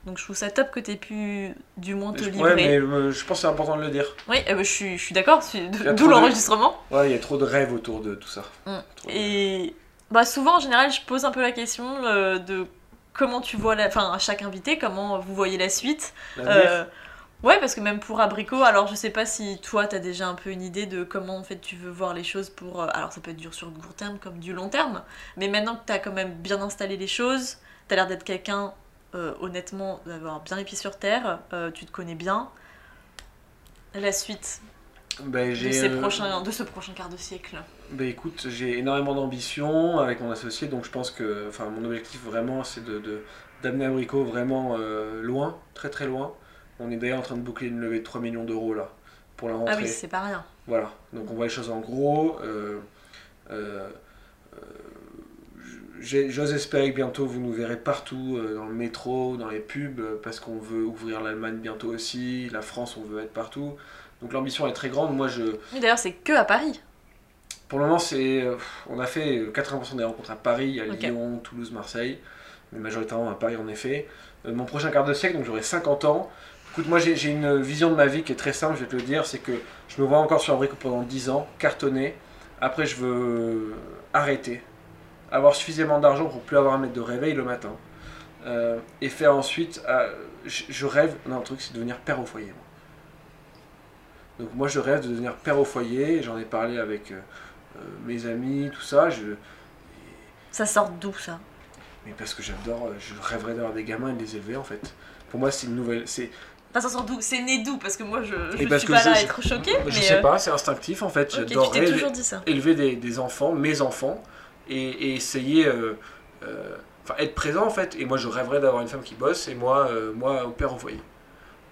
Donc je trouve ça top que tu aies pu du moins te livrer. Ouais, mais euh, je pense que c'est important de le dire. Oui, eh ben, je suis, je suis d'accord, d'où trop de- l'enregistrement. Ouais, il y a trop de rêves autour de tout ça. Mm. De- Et bah, souvent, en général, je pose un peu la question euh, de comment tu vois la. Enfin, à chaque invité, comment vous voyez la suite. Euh, ouais, parce que même pour Abricot, alors je sais pas si toi, t'as déjà un peu une idée de comment en fait tu veux voir les choses pour. euh, alors ça peut être dur sur le court terme comme du long terme, mais maintenant que t'as quand même bien installé les choses, t'as l'air d'être quelqu'un, euh, honnêtement, d'avoir bien les pieds sur terre, euh, tu te connais bien. La suite Ben, de, ces euh, prochains, de ce prochain quart de siècle. Ben écoute, j'ai énormément d'ambition avec mon associé, donc je pense que, enfin, mon objectif vraiment, c'est de, d'amener Abrico vraiment euh, loin, très très loin. On est d'ailleurs en train de boucler une levée de 3 millions d'euros là, pour la rentrée. Ah oui, c'est pas rien. Voilà, donc on voit les choses en gros. euh, J'ose espérer que bientôt vous nous verrez partout, euh, dans le métro, dans les pubs, euh, parce qu'on veut ouvrir l'Allemagne bientôt aussi, la France, on veut être partout. Donc l'ambition est très grande. Moi, je, Oui, d'ailleurs, c'est que à Paris. pour le moment, c'est, euh, on a fait euh, 80% des rencontres à Paris, à. Lyon, Toulouse, Marseille, mais majoritairement à Paris en effet. Mon prochain quart de siècle, donc j'aurai 50 ans. Écoute, moi j'ai une vision de ma vie qui est très simple, je vais te le dire, c'est que je me vois encore sur un brico pendant 10 ans, cartonné. Après, je veux arrêter, avoir suffisamment d'argent pour plus avoir à mettre de réveil le matin. Euh, et faire ensuite, euh, je, je rêve, non, un truc, c'est devenir père au foyer. moi. Donc moi, je rêve de devenir père au foyer, j'en ai parlé avec euh, mes amis, tout ça. Je, Ça sort d'où ça? Mais parce que j'adore, je rêverais d'avoir des gamins et de les élever en fait. Pour moi, c'est une nouvelle. C'est, Enfin, ça sort d'où? C'est né d'où? Parce que moi, je, je suis pas là à être choquée. je mais sais euh, pas, c'est instinctif en fait. ok, tu t'es J'adorerais toujours élever, des enfants, mes enfants, et, et essayer. euh, euh, Enfin, être présent en fait. Et moi, je rêverais d'avoir une femme qui bosse et moi, euh, moi au père au foyer.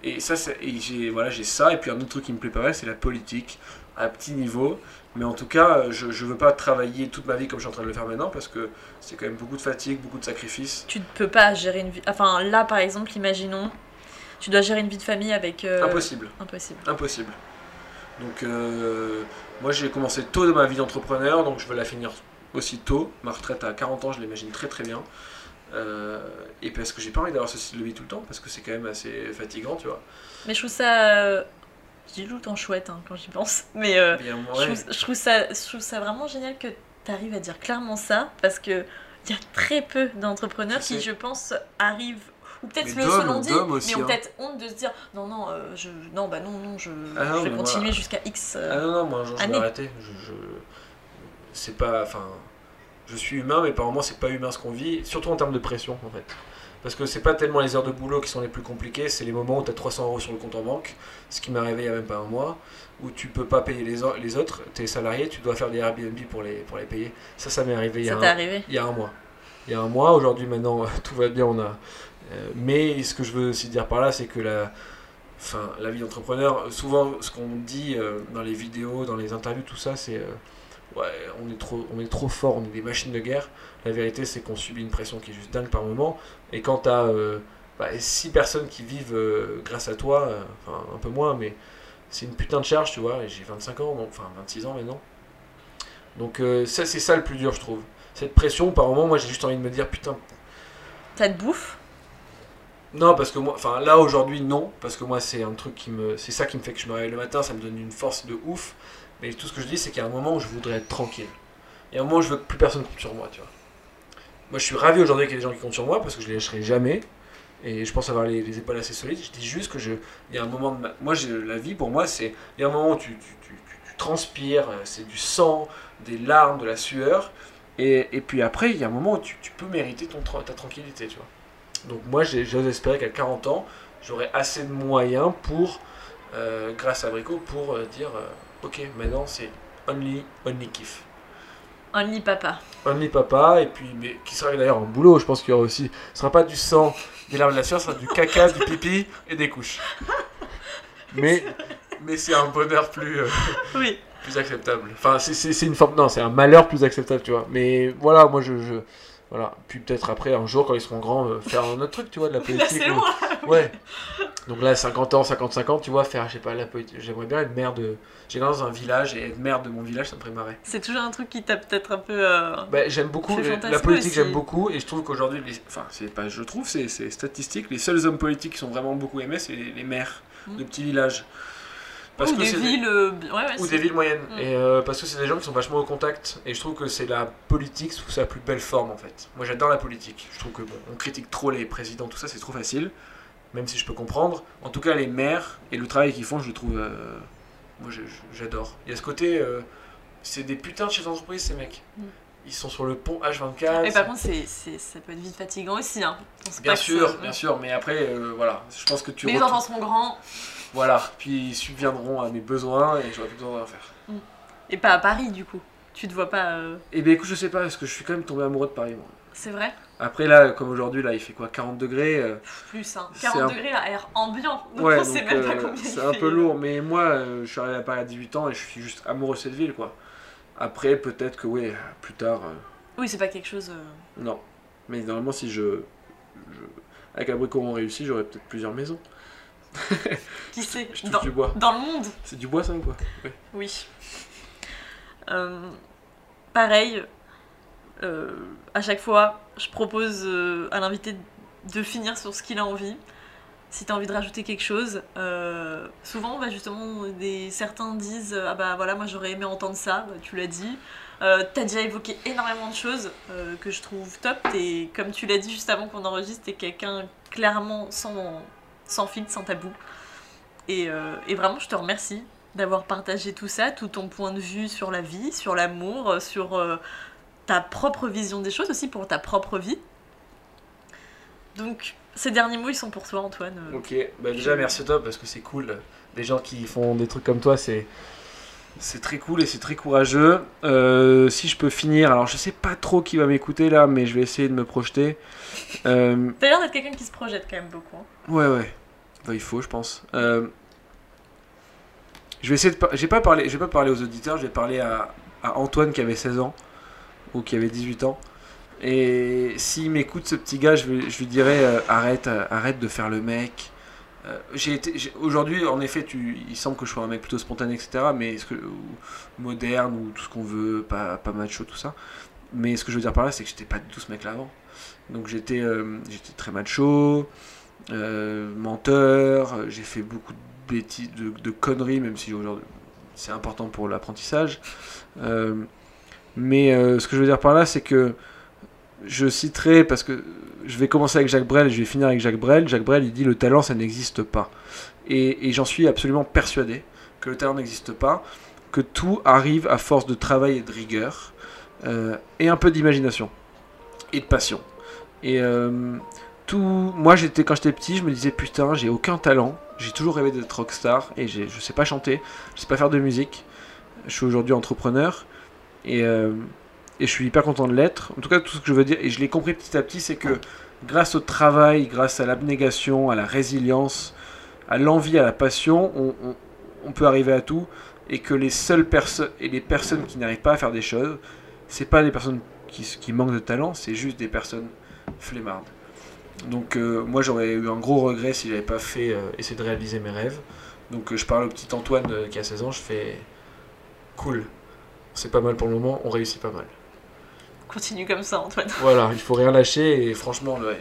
Et ça, c'est- et j'ai voilà, j'ai ça. Et puis un autre truc qui me plaît pas mal, c'est la politique à petit niveau. Mais en tout cas, je, je veux pas travailler toute ma vie comme je suis en train de le faire maintenant parce que c'est quand même beaucoup de fatigue, beaucoup de sacrifices. Tu ne peux pas gérer une vie. Enfin, là, par exemple, imaginons, tu dois gérer une vie de famille avec. euh, Impossible. Impossible. Impossible. Donc, euh, moi, j'ai commencé tôt dans ma vie d'entrepreneur, donc je veux la finir aussi tôt. Ma retraite à 40 ans, je l'imagine très très bien. Euh, et parce que j'ai pas envie d'avoir ce style de vie tout le temps, parce que c'est quand même assez fatigant, tu vois. Mais je trouve ça. euh, dis tout le temps chouette hein, quand j'y pense. Mais euh, Bien, je, trouve, je trouve ça, je trouve ça vraiment génial que tu arrives à dire clairement ça. Parce que il y a très peu d'entrepreneurs qui, je pense, arrivent. Ou peut-être Mais le selon dit, mais ont hein. peut-être honte de se dire non, non, euh, je, non, bah non, non, je, Ah non, je vais continuer jusqu'à X. euh, Ah non, non, moi un jour je vais année. arrêter. Je, je- C'est pas. Enfin. Je suis humain, mais par moments c'est pas humain ce qu'on vit, surtout en termes de pression en fait. Parce que c'est pas tellement les heures de boulot qui sont les plus compliquées, c'est les moments où tu as 300 euros sur le compte en banque, ce qui m'est arrivé il y a même pas un mois, où tu peux pas payer les, les autres, tu es salarié, tu dois faire des Airbnb pour les, pour les payer. Ça, ça m'est arrivé il y, a Ça t'est un, arrivé? il y a un mois. Il y a un mois, aujourd'hui maintenant tout va bien, on a. euh, mais ce que je veux aussi dire par là, c'est que la, enfin, la vie d'entrepreneur, souvent ce qu'on dit euh, dans les vidéos, dans les interviews, tout ça, c'est euh, ouais, on est, trop, on est trop fort, on est des machines de guerre. La vérité, c'est qu'on subit une pression qui est juste dingue par moment. Et quand tu as 6 personnes qui vivent euh, grâce à toi, euh, enfin un peu moins, mais c'est une putain de charge, tu vois. Et j'ai 25 ans, donc- enfin 26 ans maintenant. Donc euh, ça, c'est ça le plus dur, je trouve. Cette pression, par moment, moi j'ai juste envie de me dire putain, Ça te bouffe? Non, parce que moi, enfin là aujourd'hui, non, parce que moi c'est un truc qui me. C'est ça qui me fait que je me réveille le matin, ça me donne une force de ouf. Mais tout ce que je dis, c'est qu'il y a un moment où je voudrais être tranquille. Il y a un moment où je veux que plus personne compte sur moi, tu vois. Moi je suis ravi aujourd'hui qu'il y ait des gens qui comptent sur moi parce que je les lâcherai jamais. Et je pense avoir les, les épaules assez solides. Je dis juste que je. Il y a un moment de. Moi, la vie pour moi, c'est. Il y a un moment où tu, transpires, euh, c'est du sang, des larmes, de la sueur. Et, puis après, il y a un moment où tu, peux mériter ta tranquillité, tu vois. Donc moi, j'ose espérer qu'à 40 ans, j'aurai assez de moyens pour, euh, grâce à Brico, pour euh, dire, ok, maintenant c'est only, only kiff. Only papa. Only papa, et puis, mais qui sera d'ailleurs un boulot, je pense qu'il y aura aussi, ce sera pas du sang, des larmes de la sueur, ce sera du caca, du pipi et des couches. Mais, mais c'est un bonheur plus, euh, Oui. plus acceptable. Enfin, c'est- une forme, non, c'est un malheur plus acceptable, tu vois. Mais voilà, moi je, je- voilà. Puis peut-être après, un jour, quand ils seront grands, euh, faire un autre truc, tu vois, de la politique. loin. Ouais. Donc là, 50 ans, 55 ans, tu vois, faire, je sais pas, la politique. J'aimerais bien être maire de. J'ai dans un village et être maire de mon village, ça me ferait marrer. C'est toujours un truc qui t'a peut-être un peu. Euh... Bah, j'aime beaucoup fait la- politique, j'aime beaucoup et je trouve qu'aujourd'hui, les... enfin, c'est pas, je trouve, c'est statistique. Les seuls hommes politiques qui sont vraiment beaucoup aimés, c'est les, les maires Mm. de petits villages. Ou des villes. euh, bi- Ouais, ouais, ou des villes moyennes. Mm. Et euh, parce que c'est des gens qui sont vachement au contact. Et je trouve que c'est la politique sous sa plus belle forme en fait. Moi j'adore la politique. Je trouve que bon, on critique trop les présidents, tout ça, c'est trop facile. Même si je peux comprendre. En tout cas, les maires et le travail qu'ils font, je le trouve. euh, moi j'adore. Il y a ce côté. euh, c'est des putains de chefs d'entreprise ces mecs. Mm. Ils sont sur le pont H24. Mais par contre, c'est, c'est- ça peut être vite fatigant aussi. Hein. Bien sûr, bien sûr, mais après, euh, voilà, je pense que tu Mais les enfants seront grands. Voilà, puis ils subviendront à mes besoins et j'aurai plus besoin de rien faire. Et pas à Paris, du coup. Tu te vois pas. Et bien écoute, je sais pas, parce que je suis quand même tombé amoureux de Paris, moi. C'est vrai? Après là, comme aujourd'hui, là, il fait quoi 40 degrés euh, Plus, hein. C'est 40 un- degrés à air ambiant. Donc Ouais, on sait même pas euh, combien c'est un fait. peu lourd, mais moi, euh, je suis arrivé à Paris à 18 ans et je suis juste amoureux de cette ville, quoi. Après, peut-être que, ouais, plus tard, euh, Oui, c'est pas quelque chose. non. Mais normalement, si je. je... Avec Abricot, on réussit, j'aurais peut-être plusieurs maisons. Qui sait? Je dans, du bois. dans le monde C'est du bois, ça ou quoi? Ouais. Oui. Pareil, à chaque fois, je propose euh, à l'invité de finir sur ce qu'il a envie. Si tu as envie de rajouter quelque chose, euh, souvent, bah, justement, certains disent Ah bah voilà, moi j'aurais aimé entendre ça, bah, tu l'as dit. Euh, t'as déjà évoqué énormément de choses euh, que je trouve top. Et comme tu l'as dit juste avant qu'on enregistre, t'es quelqu'un clairement sans, sans filtre, sans tabou. Et, vraiment, je te remercie d'avoir partagé tout ça, tout ton point de vue sur la vie, sur l'amour, sur ta propre vision des choses aussi pour ta propre vie. Donc, ces derniers mots, ils sont pour toi, Antoine. Euh, Ok, bah déjà merci à toi parce que c'est cool. Les gens qui font des trucs comme toi, c'est c'est très cool et c'est très courageux. Euh, si je peux finir, alors je sais pas trop qui va m'écouter là, mais je vais essayer de me projeter. Euh, T'as l'air d'être quelqu'un qui se projette quand même beaucoup. hein. ouais, ouais, Bah, il faut, je pense. Euh, je vais essayer de. J'ai pas parlé. Je vais pas parler aux auditeurs. Je vais parler à, à Antoine qui avait 16 ans ou qui avait 18 ans. Et s'il m'écoute, ce petit gars, je, lui dirais euh, arrête, euh, arrête de faire le mec. Euh, j'ai aujourd'hui, en effet, tu, il semble que je sois un mec plutôt spontané, etc. Mais ce que ou moderne ou tout ce qu'on veut, pas, macho, tout ça. Mais ce que je veux dire par là, c'est que j'étais pas du tout ce mec-là avant. Donc j'étais, j'étais très macho, menteur. J'ai fait beaucoup de bêtises, de, de conneries, même si aujourd'hui c'est important pour l'apprentissage. Mais euh, ce que je veux dire par là, c'est que je citerai, parce que je vais commencer avec Jacques Brel et je vais finir avec Jacques Brel. Jacques Brel, il dit le talent, ça n'existe pas. Et, j'en suis absolument persuadé que le talent n'existe pas, que tout arrive à force de travail et de rigueur, euh, et un peu d'imagination, et de passion. Et euh, tout, moi, j'étais quand j'étais petit, je me disais putain, j'ai aucun talent, j'ai toujours rêvé d'être rockstar, et je sais pas chanter, je sais pas faire de musique. Je suis aujourd'hui entrepreneur, et, euh, et je suis hyper content de l'être. En tout cas, tout ce que je veux dire, et je l'ai compris petit à petit, c'est que grâce au travail, grâce à l'abnégation, à la résilience, à l'envie, à la passion, on, peut arriver à tout. Et que les seules personnes et les personnes qui n'arrivent pas à faire des choses, c'est pas des personnes qui, manquent de talent, c'est juste des personnes flemmardes. Donc euh, moi j'aurais eu un gros regret si j'avais pas fait euh, essayer de réaliser mes rêves. Donc je parle au petit Antoine qui a 16 ans, je fais cool. C'est pas mal pour le moment, on réussit pas mal. Continue comme ça, Antoine. Voilà, il faut rien lâcher et franchement, le- le-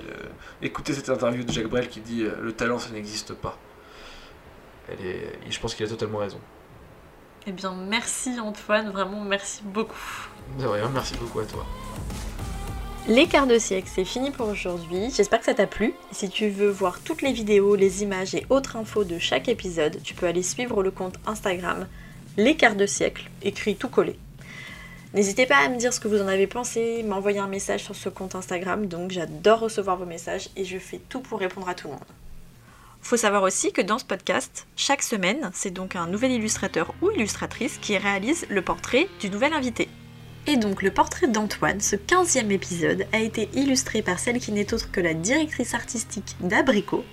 écoutez cette interview de Jacques Brel qui dit euh, le talent ça n'existe pas. Elle est, je pense qu'il a totalement raison. Eh bien, merci Antoine, vraiment merci beaucoup. De rien, merci beaucoup à toi. Les quarts de siècle, c'est fini pour aujourd'hui. J'espère que ça t'a plu. Si tu veux voir toutes les vidéos, les images et autres infos de chaque épisode, tu peux aller suivre le compte Instagram Les quarts de siècle, écrit tout collé. N'hésitez pas à me dire ce que vous en avez pensé, m'envoyer un message sur ce compte Instagram, donc j'adore recevoir vos messages et je fais tout pour répondre à tout le monde. Faut savoir aussi que dans ce podcast, chaque semaine, c'est donc un nouvel illustrateur ou illustratrice qui réalise le portrait du nouvel invité. Et donc le portrait d'Antoine, ce 15e épisode, a été illustré par celle qui n'est autre que la directrice artistique d'Abricot,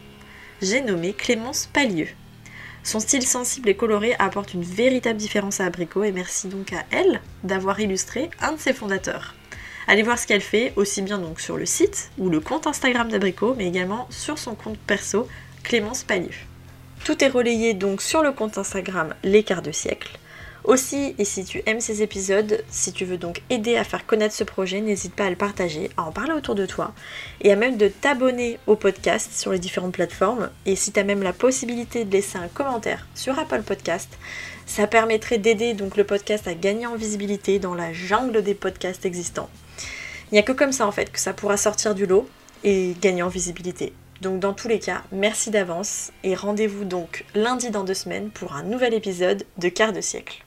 j'ai nommé Clémence Pallieux. Son style sensible et coloré apporte une véritable différence à Abricot et merci donc à elle d'avoir illustré un de ses fondateurs. Allez voir ce qu'elle fait, aussi bien sur le site ou le compte Instagram d'Abricot, mais également sur son compte perso Clémence Palif. Tout est relayé donc sur le compte Instagram Les Quarts de siècle. Aussi, et si tu aimes ces épisodes, si tu veux donc aider à faire connaître ce projet, n'hésite pas à le partager, à en parler autour de toi, et à même de t'abonner au podcast sur les différentes plateformes. Et si tu as même la possibilité de laisser un commentaire sur Apple Podcast, ça permettrait d'aider donc le podcast à gagner en visibilité dans la jungle des podcasts existants. Il n'y a que comme ça en fait que ça pourra sortir du lot et gagner en visibilité. Donc dans tous les cas, merci d'avance et rendez-vous donc lundi dans deux semaines pour un nouvel épisode de Quart de siècle.